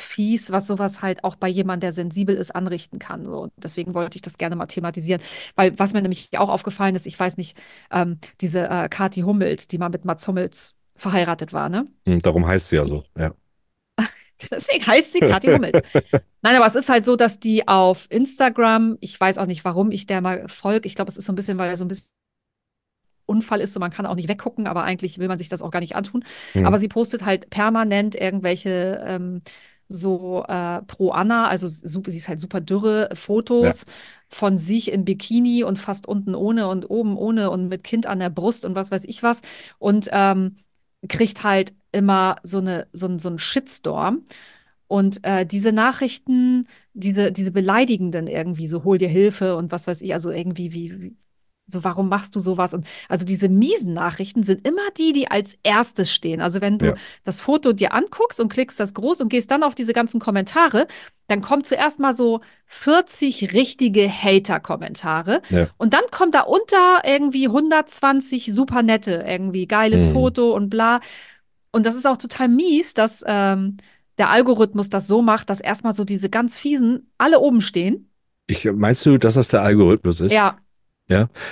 A: fies, was sowas halt auch bei jemandem, der sensibel ist, anrichten kann. So. Und deswegen wollte ich das gerne mal thematisieren. Weil was mir nämlich auch aufgefallen ist, ich weiß nicht, ähm, diese äh, Kathi Hummels, die mal mit Mats Hummels verheiratet war, ne?
B: Hm, Darum heißt sie ja so, ja.
A: Deswegen heißt sie Kathi Hummels. Nein, aber es ist halt so, dass die auf Instagram, ich weiß auch nicht, warum ich der mal folge. Ich glaube, es ist so ein bisschen, weil er so ein bisschen Unfall ist, so man kann auch nicht weggucken, aber eigentlich will man sich das auch gar nicht antun.
B: Hm.
A: Aber sie postet halt permanent irgendwelche ähm, so äh, pro Anna, also super, sie ist halt super dürre Fotos von sich im Bikini und fast unten ohne und oben ohne und mit Kind an der Brust und was weiß ich was. Und ähm, kriegt halt immer so eine, so, ein- so einen Shitstorm. Und äh, diese Nachrichten, diese, diese beleidigenden irgendwie, so hol dir Hilfe und was weiß ich, also irgendwie wie, wie so warum machst du sowas? Und also diese miesen Nachrichten sind immer die, die als erstes stehen. Also wenn du
B: Ja.
A: das Foto dir anguckst und klickst das groß und gehst dann auf diese ganzen Kommentare, dann kommt zuerst mal so 40 richtige Hater-Kommentare.
B: Ja.
A: Und dann kommt da unter irgendwie 120 super nette, irgendwie geiles
B: Mhm.
A: Foto und bla. Und das ist auch total mies, dass ähm, der Algorithmus das so macht, dass erstmal so diese ganz fiesen alle oben stehen.
B: Ich, meinst du, dass das der Algorithmus ist?
A: Ja,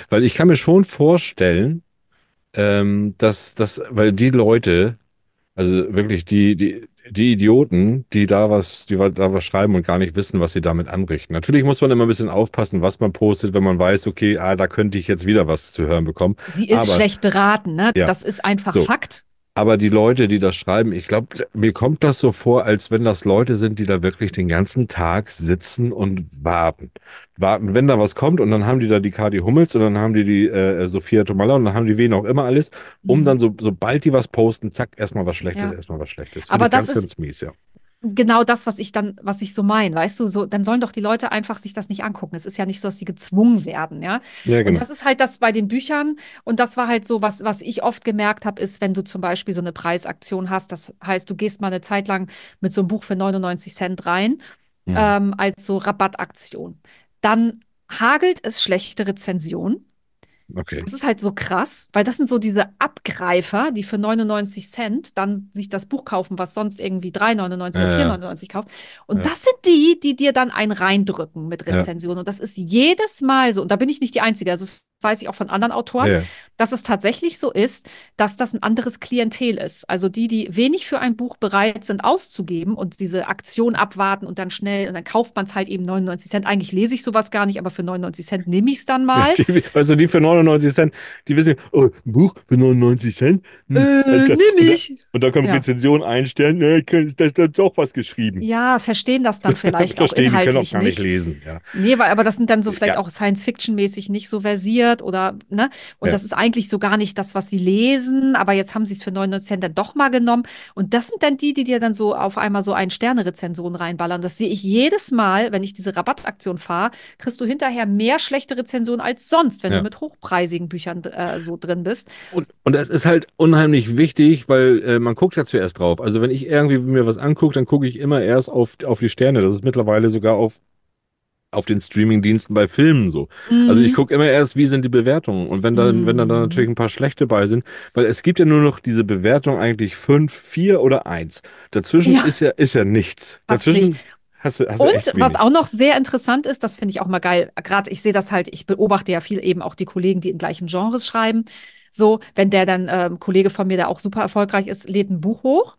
B: Weil ich kann mir schon vorstellen, ähm, dass, dass, weil die Leute, also wirklich die, die, die Idioten, die da was, die da was schreiben und gar nicht wissen, was sie damit anrichten. Natürlich muss man immer ein bisschen aufpassen, was man postet, wenn man weiß, okay, ah, da könnte ich jetzt wieder was zu hören bekommen.
A: sie ist
B: Aber-
A: schlecht beraten, ne?
B: Ja.
A: Das ist einfach
B: So.
A: Fakt.
B: Aber die Leute, die das schreiben, ich glaube, mir kommt das so vor, als wenn das Leute sind, die da wirklich den ganzen Tag sitzen und warten. Warten, wenn da was kommt und dann haben die da die Kadi Hummels und dann haben die die äh, Sophia Tomalla und dann haben die wen auch immer alles, um
A: Mhm.
B: dann so, sobald die was posten, zack, erstmal was Schlechtes,
A: Ja.
B: erstmal was Schlechtes. Find
A: Aber das
B: ganz,
A: ist-
B: ganz mies, ja.
A: Genau das, was ich dann, was ich so meine, weißt du, so, dann sollen doch die Leute einfach sich das nicht angucken. Es ist ja nicht so, dass sie gezwungen werden, ja.
B: Ja,
A: Und
B: genau.
A: das ist halt das bei den Büchern. Und das war halt so, was, was ich oft gemerkt habe, ist, wenn du zum Beispiel so eine Preisaktion hast, das heißt, du gehst mal eine Zeit lang mit so einem Buch für 99 Cent rein,
B: Mhm.
A: ähm, als so Rabattaktion. Dann hagelt es schlechte Rezensionen.
B: Okay.
A: Das ist halt so krass, weil das sind so diese Abgreifer, die für 99 Cent dann sich das Buch kaufen, was sonst irgendwie 3,99 oder
B: Ja, ja.
A: 4,99 kauft. Und
B: Ja.
A: das sind die, die dir dann einen reindrücken mit. Rezensionen. Und das ist jedes Mal so. Und da bin ich nicht die Einzige. Also das weiß ich auch von anderen Autoren,
B: Ja.
A: dass es tatsächlich so ist, dass das ein anderes Klientel ist. Also die, die wenig für ein Buch bereit sind auszugeben und diese Aktion abwarten und dann schnell, und dann kauft man es halt eben 99 Cent. Eigentlich lese ich sowas gar nicht, aber für 99 Cent nehme ich es dann mal.
B: Die, also die für 99 Cent, die wissen, oh, ein Buch für 99 Cent? Hm,
A: Äh,
B: klar.
A: nimm
B: Und da-
A: ich.
B: Und da kommt
A: Ja.
B: Rezension einstellen, ne, da ist doch was geschrieben.
A: Ja, verstehen das dann vielleicht auch
B: die können auch
A: inhaltlich
B: gar nicht
A: nicht.
B: lesen. Ja.
A: Nee, weil, aber das sind dann so vielleicht
B: Ja.
A: auch Science-Fiction-mäßig nicht so versiert oder, ne? Und
B: Ja.
A: das ist eigentlich so gar nicht das, was sie lesen, aber jetzt haben sie es für 99 Cent dann doch mal genommen. Und das sind dann die, die dir dann so auf einmal so ein Sterne-Rezension reinballern. Das sehe ich jedes Mal, wenn ich diese Rabattaktion fahre, kriegst du hinterher mehr schlechte Rezensionen als sonst, wenn
B: Ja.
A: du mit hochpreisigen Büchern äh, so drin bist.
B: Und, und das ist halt unheimlich wichtig, weil äh, man guckt ja zuerst drauf. Also wenn ich irgendwie mir was angucke, dann gucke ich immer erst auf, auf die Sterne. Das ist mittlerweile sogar auf, auf den Streamingdiensten bei Filmen so. Also ich
A: Mhm.
B: gucke immer erst, wie sind die Bewertungen. Und wenn dann, wenn dann, dann
A: Mhm.
B: natürlich ein paar schlechte bei sind, weil es gibt ja nur noch diese Bewertung eigentlich fünf, vier oder eins. Dazwischen
A: Ja.
B: ist ja, ist ja nichts.
A: Fast
B: Dazwischen
A: nicht.
B: hast du, hast
A: Und was auch noch sehr interessant ist, das finde ich auch mal geil. Gerade ich sehe das halt, ich beobachte ja viel eben auch die Kollegen, die in gleichen Genres schreiben. So, wenn der dann, ähm, Kollege von mir, der auch super erfolgreich ist, lädt ein Buch hoch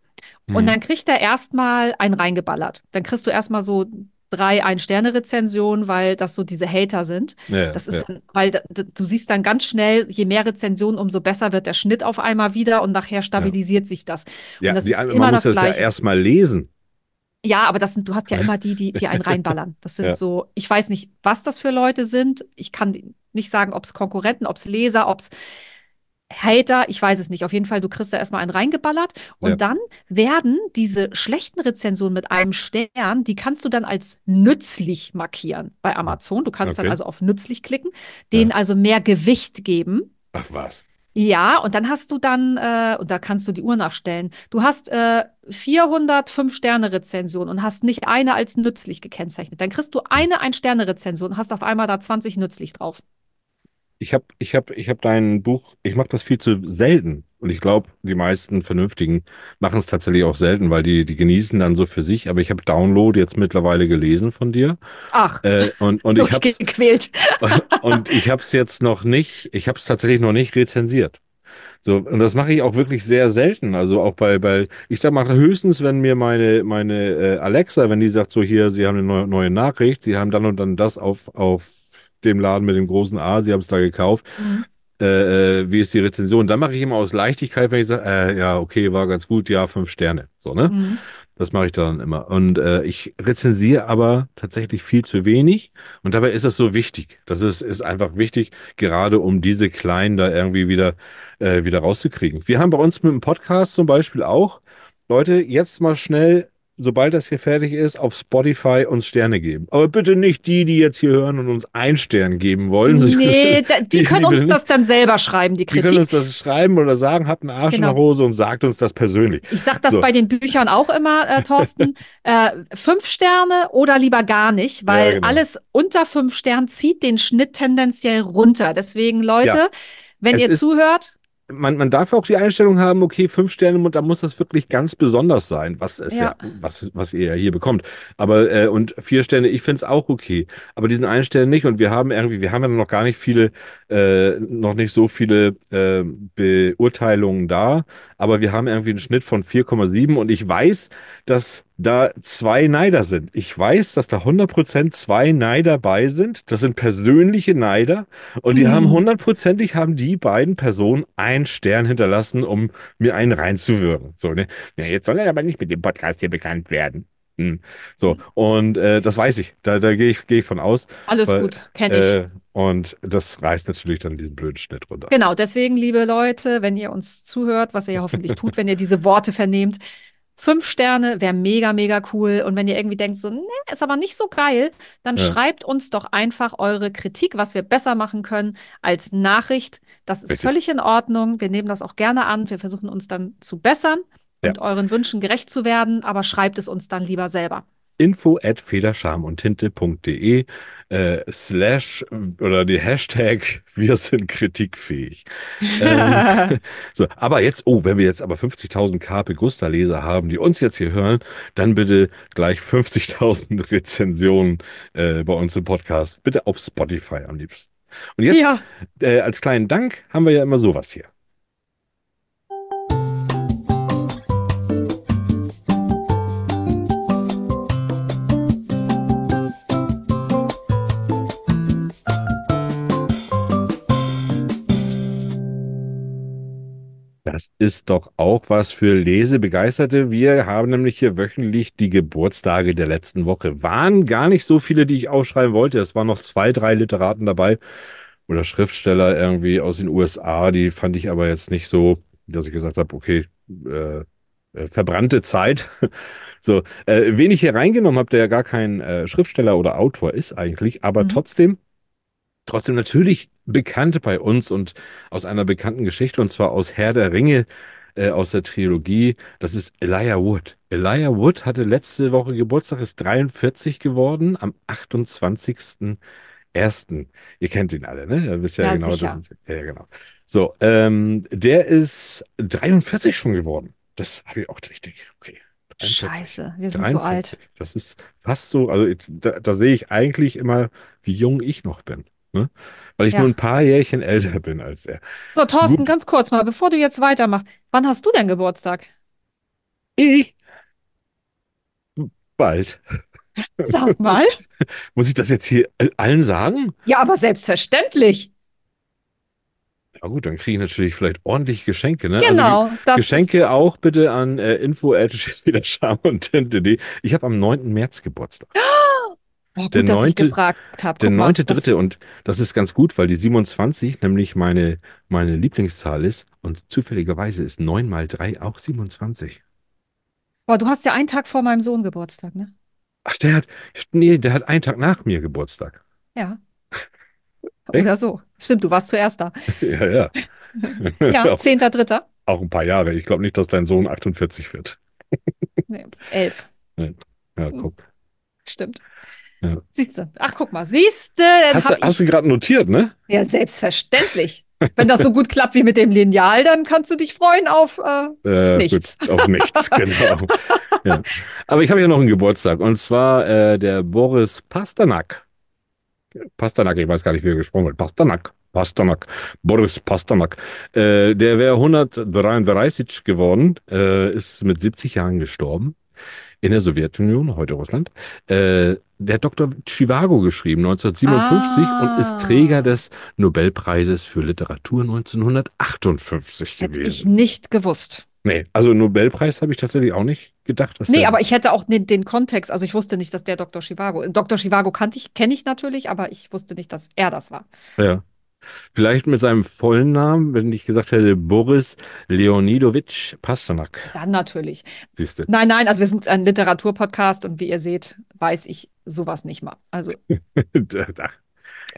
A: und
B: Hm.
A: dann kriegt er erstmal einen reingeballert. Dann kriegst du erstmal so drei Ein-Sterne-Rezensionen, weil das so diese Hater sind.
B: Ja,
A: Das ist
B: ja.
A: dann, weil du siehst dann ganz schnell, je mehr Rezensionen, umso besser wird der Schnitt auf einmal wieder und nachher stabilisiert sich das.
B: Ja,
A: das
B: die,
A: ist
B: man
A: immer
B: muss
A: das
B: das ja erstmal lesen.
A: Ja, aber das sind, du hast ja immer die, die, die einen reinballern. Das sind
B: Ja.
A: so, ich weiß nicht, was das für Leute sind. Ich kann nicht sagen, ob es Konkurrenten, ob es Leser, ob es Hater, ich weiß es nicht. Auf jeden Fall, du kriegst da erstmal einen reingeballert und
B: Ja.
A: dann werden diese schlechten Rezensionen mit einem Stern, die kannst du dann als nützlich markieren bei Amazon. Du kannst dann
B: Okay.
A: also auf nützlich klicken, denen also mehr Gewicht geben.
B: Ach was.
A: Ja, und dann hast du dann, äh, und da kannst du die Uhr nachstellen, du hast äh, 405 Sterne-Rezensionen und hast nicht eine als nützlich gekennzeichnet. Dann kriegst du eine Ein-Sterne-Rezension und hast auf einmal da 20 nützlich drauf.
B: Ich habe ich hab, ich hab dein Buch, ich mache das viel zu selten. Und ich glaube, die meisten Vernünftigen machen es tatsächlich auch selten, weil die, die genießen dann so für sich. Aber ich habe Download jetzt mittlerweile gelesen von dir.
A: Ach,
B: Äh, und, und ich hab's,
A: durchgequält.
B: und ich habe es jetzt noch nicht, ich habe es tatsächlich noch nicht rezensiert. So, und das mache ich auch wirklich sehr selten. Also auch bei, bei, ich sag mal, höchstens, wenn mir meine, meine äh, Alexa, wenn die sagt, so hier, sie haben eine neue, neue Nachricht, sie haben dann und dann das auf, auf dem Laden mit dem großen A, sie haben es da gekauft.
A: Mhm.
B: Äh, äh, wie ist die Rezension? Dann mache ich immer aus Leichtigkeit, wenn ich sage, äh, ja, okay, war ganz gut, ja, fünf Sterne. So, ne?
A: Mhm.
B: Das mache ich dann immer. Und äh, ich rezensiere aber tatsächlich viel zu wenig. Und dabei ist es so wichtig. Das ist, ist einfach wichtig, gerade um diese Kleinen da irgendwie wieder, äh, wieder rauszukriegen. Wir haben bei uns mit dem Podcast zum Beispiel auch, Leute, jetzt mal schnell, sobald das hier fertig ist, auf Spotify uns Sterne geben. Aber bitte nicht die, die jetzt hier hören und uns einen Stern geben wollen.
A: Nee, da, die,
B: die-
A: können
B: die
A: uns das dann selber schreiben, die
B: Die können
A: Kritik.
B: uns das schreiben oder sagen, habt einen Arsch in
A: Genau.
B: der Hose und sagt uns das persönlich.
A: Ich sag das
B: So.
A: bei den Büchern auch immer, äh, Thorsten. äh, fünf Sterne oder lieber gar nicht, weil
B: Ja, genau.
A: alles unter fünf Sternen zieht den Schnitt tendenziell runter. Deswegen, Leute,
B: Ja.
A: wenn
B: Es
A: ihr zuhört,
B: man, man darf auch die Einstellung haben, okay, fünf Sterne, und da muss das wirklich ganz besonders sein, was es ja,
A: Ja.
B: was, was ihr ja hier bekommt. Aber, äh, und vier Sterne, ich finde es auch okay. Aber diesen einen Stern nicht. Und wir haben irgendwie, wir haben ja noch gar nicht viele, äh, noch nicht so viele äh, Beurteilungen da. Aber wir haben irgendwie einen Schnitt von 4,7 und ich weiß, dass da zwei Neider sind. Ich weiß, dass da 100% zwei Neider bei sind. Das sind persönliche Neider. Und die
A: Mhm.
B: haben hundertprozentig haben die beiden Personen einen Stern hinterlassen, um mir einen reinzuwirken. So, ne? Ja, jetzt soll er aber nicht mit dem Podcast hier bekannt werden. Hm. So, und äh, das weiß ich. Da, da gehe ich, gehe ich von aus.
A: alles
B: Weil,
A: gut, kenne ich.
B: Äh, und das reißt natürlich dann diesen blöden Schnitt runter.
A: Genau, deswegen, liebe Leute, wenn ihr uns zuhört, was ihr ja hoffentlich tut, wenn ihr diese Worte vernehmt, fünf Sterne wäre mega, mega cool. Und wenn ihr irgendwie denkt, so, ne, ist aber nicht so geil, dann
B: Ja.
A: schreibt uns doch einfach eure Kritik, was wir besser machen können, als Nachricht. Das ist
B: Richtig.
A: völlig in Ordnung. Wir nehmen das auch gerne an. Wir versuchen uns dann zu bessern und euren Wünschen gerecht zu werden, aber schreibt es uns dann lieber selber.
B: Info at federschamundtinte.de äh, slash oder die Hashtag wir sind kritikfähig. ähm, so, aber jetzt, oh, wenn wir jetzt aber 50.000 Carpe Gusta Leser haben, die uns jetzt hier hören, dann bitte gleich 50.000 Rezensionen äh, bei uns im Podcast. Bitte auf Spotify am liebsten. Und jetzt,
A: Ja.
B: äh, als kleinen Dank, haben wir ja immer sowas hier. Das ist doch auch was für Lesebegeisterte. Wir haben nämlich hier wöchentlich die Geburtstage der letzten Woche. Waren gar nicht so viele, die ich aufschreiben wollte. Es waren noch zwei, drei Literaten dabei oder Schriftsteller irgendwie aus den USA. Die fand ich aber jetzt nicht so, dass ich gesagt habe, okay, äh, äh, verbrannte Zeit. So, äh, wen ich hier reingenommen habe, der ja gar kein äh, Schriftsteller oder Autor ist eigentlich, aber
A: Mhm.
B: trotzdem trotzdem natürlich bekannt bei uns und aus einer bekannten Geschichte, und zwar aus Herr der Ringe, äh, aus der Trilogie. Das ist Elijah Wood. Elijah Wood hatte letzte Woche Geburtstag, ist 43 geworden, am 28.01. Ihr kennt ihn alle, ne? Ihr wisst ja,
A: Ja,
B: genau,
A: sicher.
B: das ist, ja, genau. So, ähm, der ist 43 schon geworden. Das habe ich auch richtig. Okay. 43.
A: Scheiße, wir sind so alt.
B: 43. Das ist fast so, also da, da sehe ich eigentlich immer, wie jung ich noch bin. Ne? Weil ich
A: Ja.
B: nur ein paar Jährchen älter bin als er.
A: So, Thorsten,
B: Gut.
A: ganz kurz mal, bevor du jetzt weitermachst. Wann hast du denn Geburtstag?
B: Ich? Bald.
A: Sag mal.
B: Muss ich das jetzt hier allen sagen?
A: Ja, aber selbstverständlich.
B: Ja gut, dann kriege ich natürlich vielleicht ordentlich Geschenke, ne? Also
A: Genau. Das
B: Geschenke auch bitte an äh, info und. Ich habe am 9. März Geburtstag.
A: Oh,
B: der neunte-. Der neunte dritte und das ist ganz gut, weil die 27 nämlich meine, meine Lieblingszahl ist und zufälligerweise ist 9 mal 3 auch 27.
A: Boah, du hast ja einen Tag vor meinem Sohn Geburtstag, ne?
B: Ach, der hat, nee, der hat einen Tag nach mir Geburtstag.
A: Ja. Oder so. Stimmt, du warst zuerst da.
B: Ja, ja.
A: Ja,
B: auch,
A: 10.3.
B: auch ein paar Jahre. Ich glaube nicht, dass dein Sohn 48 wird.
A: Nee, 11.
B: Ja, guck.
A: Stimmt.
B: Ja.
A: Siehst du. Ach, guck mal. Siehst du,
B: Hast, hast du gerade notiert, ne?
A: Ja, selbstverständlich. Wenn das so gut klappt wie mit dem Lineal, dann kannst du dich freuen auf. Äh,
B: Äh,
A: Nichts.
B: Gut, auf nichts, genau. ja. Aber ich habe ja noch einen Geburtstag und zwar äh, der Boris Pasternak. Pasternak, ich weiß gar nicht, wie er gesprochen wird. Pasternak. Pasternak. Boris Pasternak. Äh, der wäre 133 geworden, äh, ist mit 70 Jahren gestorben. In der Sowjetunion, heute Russland. Äh, der Dr. Chivago geschrieben, 1957 und
A: Ah.
B: ist Träger des Nobelpreises für Literatur 1958
A: hätte ich
B: gewesen.
A: nicht gewusst.
B: Nee, also Nobelpreis habe ich tatsächlich auch nicht gedacht. Dass
A: Nee, aber ich hätte auch den, den Kontext, also ich wusste nicht, dass der Dr. Chivago. Dr. Chivago kannte ich, kenne ich natürlich, aber ich wusste nicht, dass er das war.
B: Ja. Vielleicht mit seinem vollen Namen, wenn ich gesagt hätte, Boris Leonidowitsch Pasternak.
A: Dann natürlich.
B: Siehst du.
A: Nein, nein, also wir sind ein Literaturpodcast und wie ihr seht, weiß ich sowas nicht mal. Also,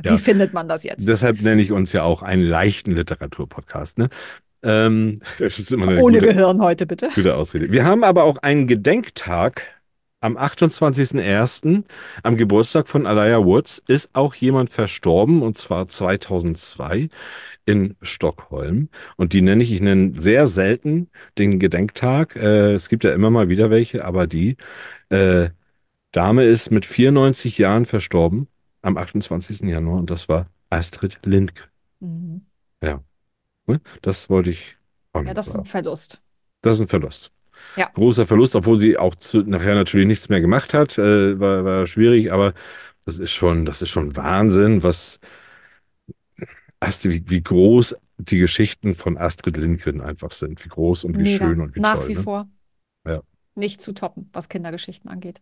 B: Ja.
A: wie findet man das jetzt?
B: Deshalb nenne ich uns ja auch einen leichten Literaturpodcast. Ne? Ähm,
A: Ohne
B: gute,
A: Gehirn heute, bitte.
B: gute Ausrede. Wir haben aber auch einen Gedenktag. Am 28.01., am Geburtstag von Alaya Woods, ist auch jemand verstorben, und zwar 2002 in Stockholm. Und die nenne ich, ich nenne sehr selten den Gedenktag. Äh, es gibt ja immer mal wieder welche, aber die äh, Dame ist mit 94 Jahren verstorben am 28. Januar und das war Astrid Lindgren.
A: Mhm.
B: Ne? Das wollte ich
A: Ja, das ist ein. Verlust.
B: Das ist ein Verlust.
A: Ja.
B: Großer Verlust, obwohl sie auch zu, nachher natürlich nichts mehr gemacht hat. Äh, war, war schwierig, aber das ist schon, das ist schon Wahnsinn, was Astrid, wie, wie groß die Geschichten von Astrid Lindgren einfach sind. Wie groß und wie
A: Mega.
B: schön und wie
A: Nach
B: toll.
A: wie
B: ne?
A: vor.
B: Ja.
A: Nicht zu toppen, was Kindergeschichten angeht.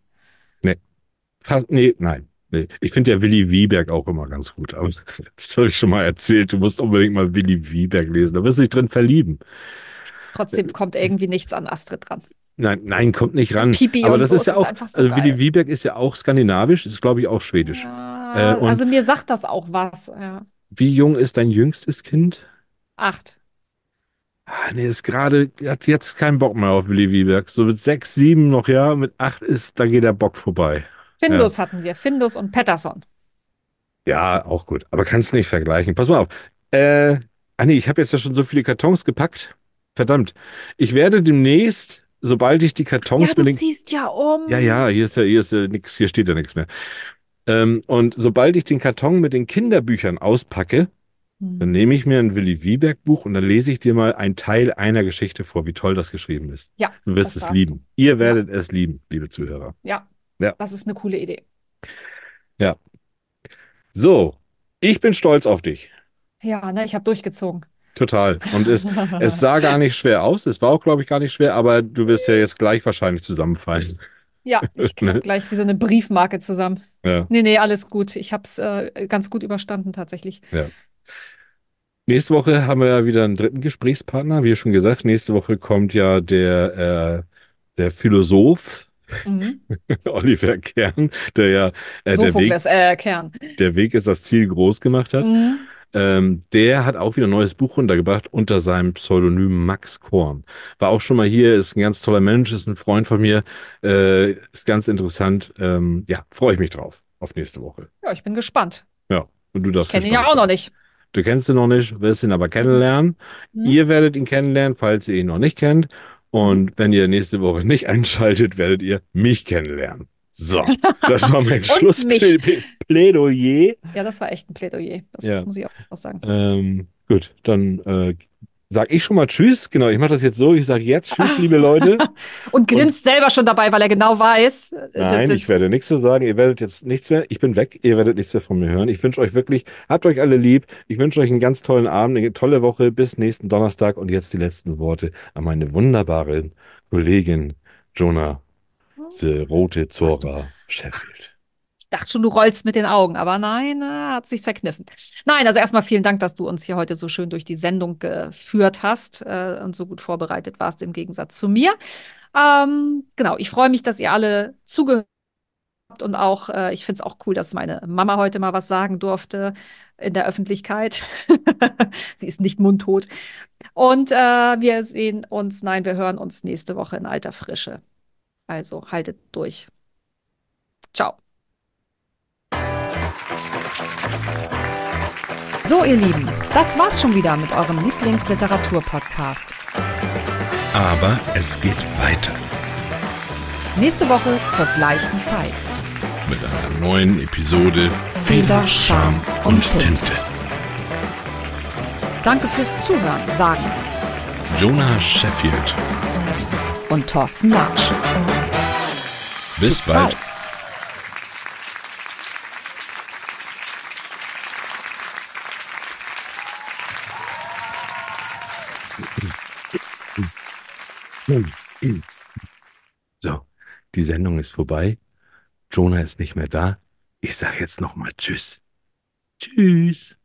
B: Fa- Nee, nein. Nee. Ich finde ja Willi Wieberg auch immer ganz gut. Aber das habe ich schon mal erzählt. Du musst unbedingt mal Willi Wieberg lesen. Da wirst du dich drin verlieben.
A: Trotzdem kommt irgendwie nichts an Astrid dran.
B: Nein, nein, kommt nicht ran.
A: Pipi
B: Aber
A: und
B: das
A: so,
B: ist ja
A: ist
B: auch,
A: einfach so
B: also Willi
A: geil.
B: Wieberg ist ja auch skandinavisch, ist glaube ich auch schwedisch.
A: Ja,
B: Äh,
A: also mir sagt das auch was. Ja.
B: Wie jung ist dein jüngstes Kind?
A: Acht.
B: Ah, nee, ist gerade, hat jetzt keinen Bock mehr auf Willi Wieberg. So mit sechs, sieben noch, ja, mit acht ist, da geht der Bock vorbei.
A: Findus hatten wir, Findus und Patterson.
B: Ja, auch gut. Aber kannst nicht vergleichen. Pass mal auf. Äh, ah nee, ich habe jetzt ja schon so viele Kartons gepackt. Verdammt. Ich werde demnächst, sobald ich die Kartons
A: Ja, du
B: mit den
A: ziehst ja um.
B: Ja, ja, hier ist ja, hier ist ja nix, hier steht ja nichts mehr. Ähm, und sobald ich den Karton mit den Kinderbüchern auspacke, dann
A: Hm.
B: nehme ich mir ein Willi Wieberg Buch und dann lese ich dir mal einen Teil einer Geschichte vor, wie toll das geschrieben ist.
A: Ja,
B: Du wirst es lieben. Ihr werdet es lieben, liebe Zuhörer.
A: Ja.
B: Ja.
A: Das ist eine coole Idee.
B: So, ich bin stolz auf dich.
A: Ja, ne, ich habe durchgezogen.
B: Total. Und es, es sah gar nicht schwer aus. Es war auch, glaube ich, gar nicht schwer, aber du wirst ja jetzt gleich wahrscheinlich zusammenfallen.
A: Ja, ich
B: Ne?
A: krieg gleich wie so eine Briefmarke zusammen.
B: Ja.
A: Nee, nee, alles gut. Ich habe es äh, ganz gut überstanden tatsächlich.
B: Nächste Woche haben wir ja wieder einen dritten Gesprächspartner. Wie schon gesagt, nächste Woche kommt ja der, äh, der Philosoph
A: Mhm.
B: Oliver Kern, der ja äh, der, Weg,
A: äh, Kern.
B: der Weg ist das Ziel groß gemacht hat.
A: Mhm.
B: Ähm, der hat auch wieder ein neues Buch runtergebracht unter seinem Pseudonym Max Korn. War auch schon mal hier, ist ein ganz toller Mensch, ist ein Freund von mir, äh, ist ganz interessant. Ähm, ja, freue ich mich drauf auf nächste Woche.
A: Ja, ich bin gespannt.
B: Ja, und du
A: Ich
B: darfst
A: kenne ihn ja auch noch nicht.
B: Du kennst ihn noch nicht, wirst ihn aber kennenlernen.
A: Mhm.
B: Ihr werdet ihn kennenlernen, falls ihr ihn noch nicht kennt. Und wenn ihr nächste Woche nicht einschaltet, werdet ihr mich kennenlernen. So, das war mein
A: Und.
B: Schlussplädoyer.
A: Ja, das war echt ein Plädoyer. Das
B: Ja.
A: muss ich auch sagen.
B: Ähm, gut, dann äh, sag ich schon mal Tschüss. Genau, ich mache das jetzt so. Ich sage jetzt Tschüss, liebe Leute.
A: Und grinst selber schon dabei, weil er genau weiß. äh,
B: Nein, ich werde nichts zu sagen. Ihr werdet jetzt nichts mehr. Ich bin weg. Ihr werdet nichts mehr von mir hören. Ich wünsche euch wirklich, habt euch alle lieb. Ich wünsche euch einen ganz tollen Abend, eine tolle Woche. Bis nächsten Donnerstag. Und jetzt die letzten Worte an meine wunderbare Kollegin Jonah, the Rote Zora Sheffield.
A: Ich dachte schon, du rollst mit den Augen, aber nein, äh, hat sich's verkniffen. Nein, also erstmal vielen Dank, dass du uns hier heute so schön durch die Sendung geführt hast äh, und so gut vorbereitet warst im Gegensatz zu mir. Ähm, genau, ich freue mich, dass ihr alle zugehört habt und auch, äh, ich finde es auch cool, dass meine Mama heute mal was sagen durfte in der Öffentlichkeit. Sie ist nicht mundtot. Und äh, wir sehen uns, nein, wir hören uns nächste Woche in alter Frische. Also haltet durch. Ciao.
E: So, ihr Lieben, das war's schon wieder mit eurem Lieblingsliteratur-Podcast.
C: Aber es geht weiter
E: Nächste Woche zur gleichen Zeit.
C: mit einer neuen Episode
E: Feder, Charme und Tinte.
C: Tinte.
E: Danke fürs Zuhören, sagen
C: Jonah Sheffield.
E: und Thorsten Latsch.
C: Bis, bald.
B: So, die Sendung ist vorbei. Jonah ist nicht mehr da. Ich sage jetzt nochmal Tschüss. Tschüss.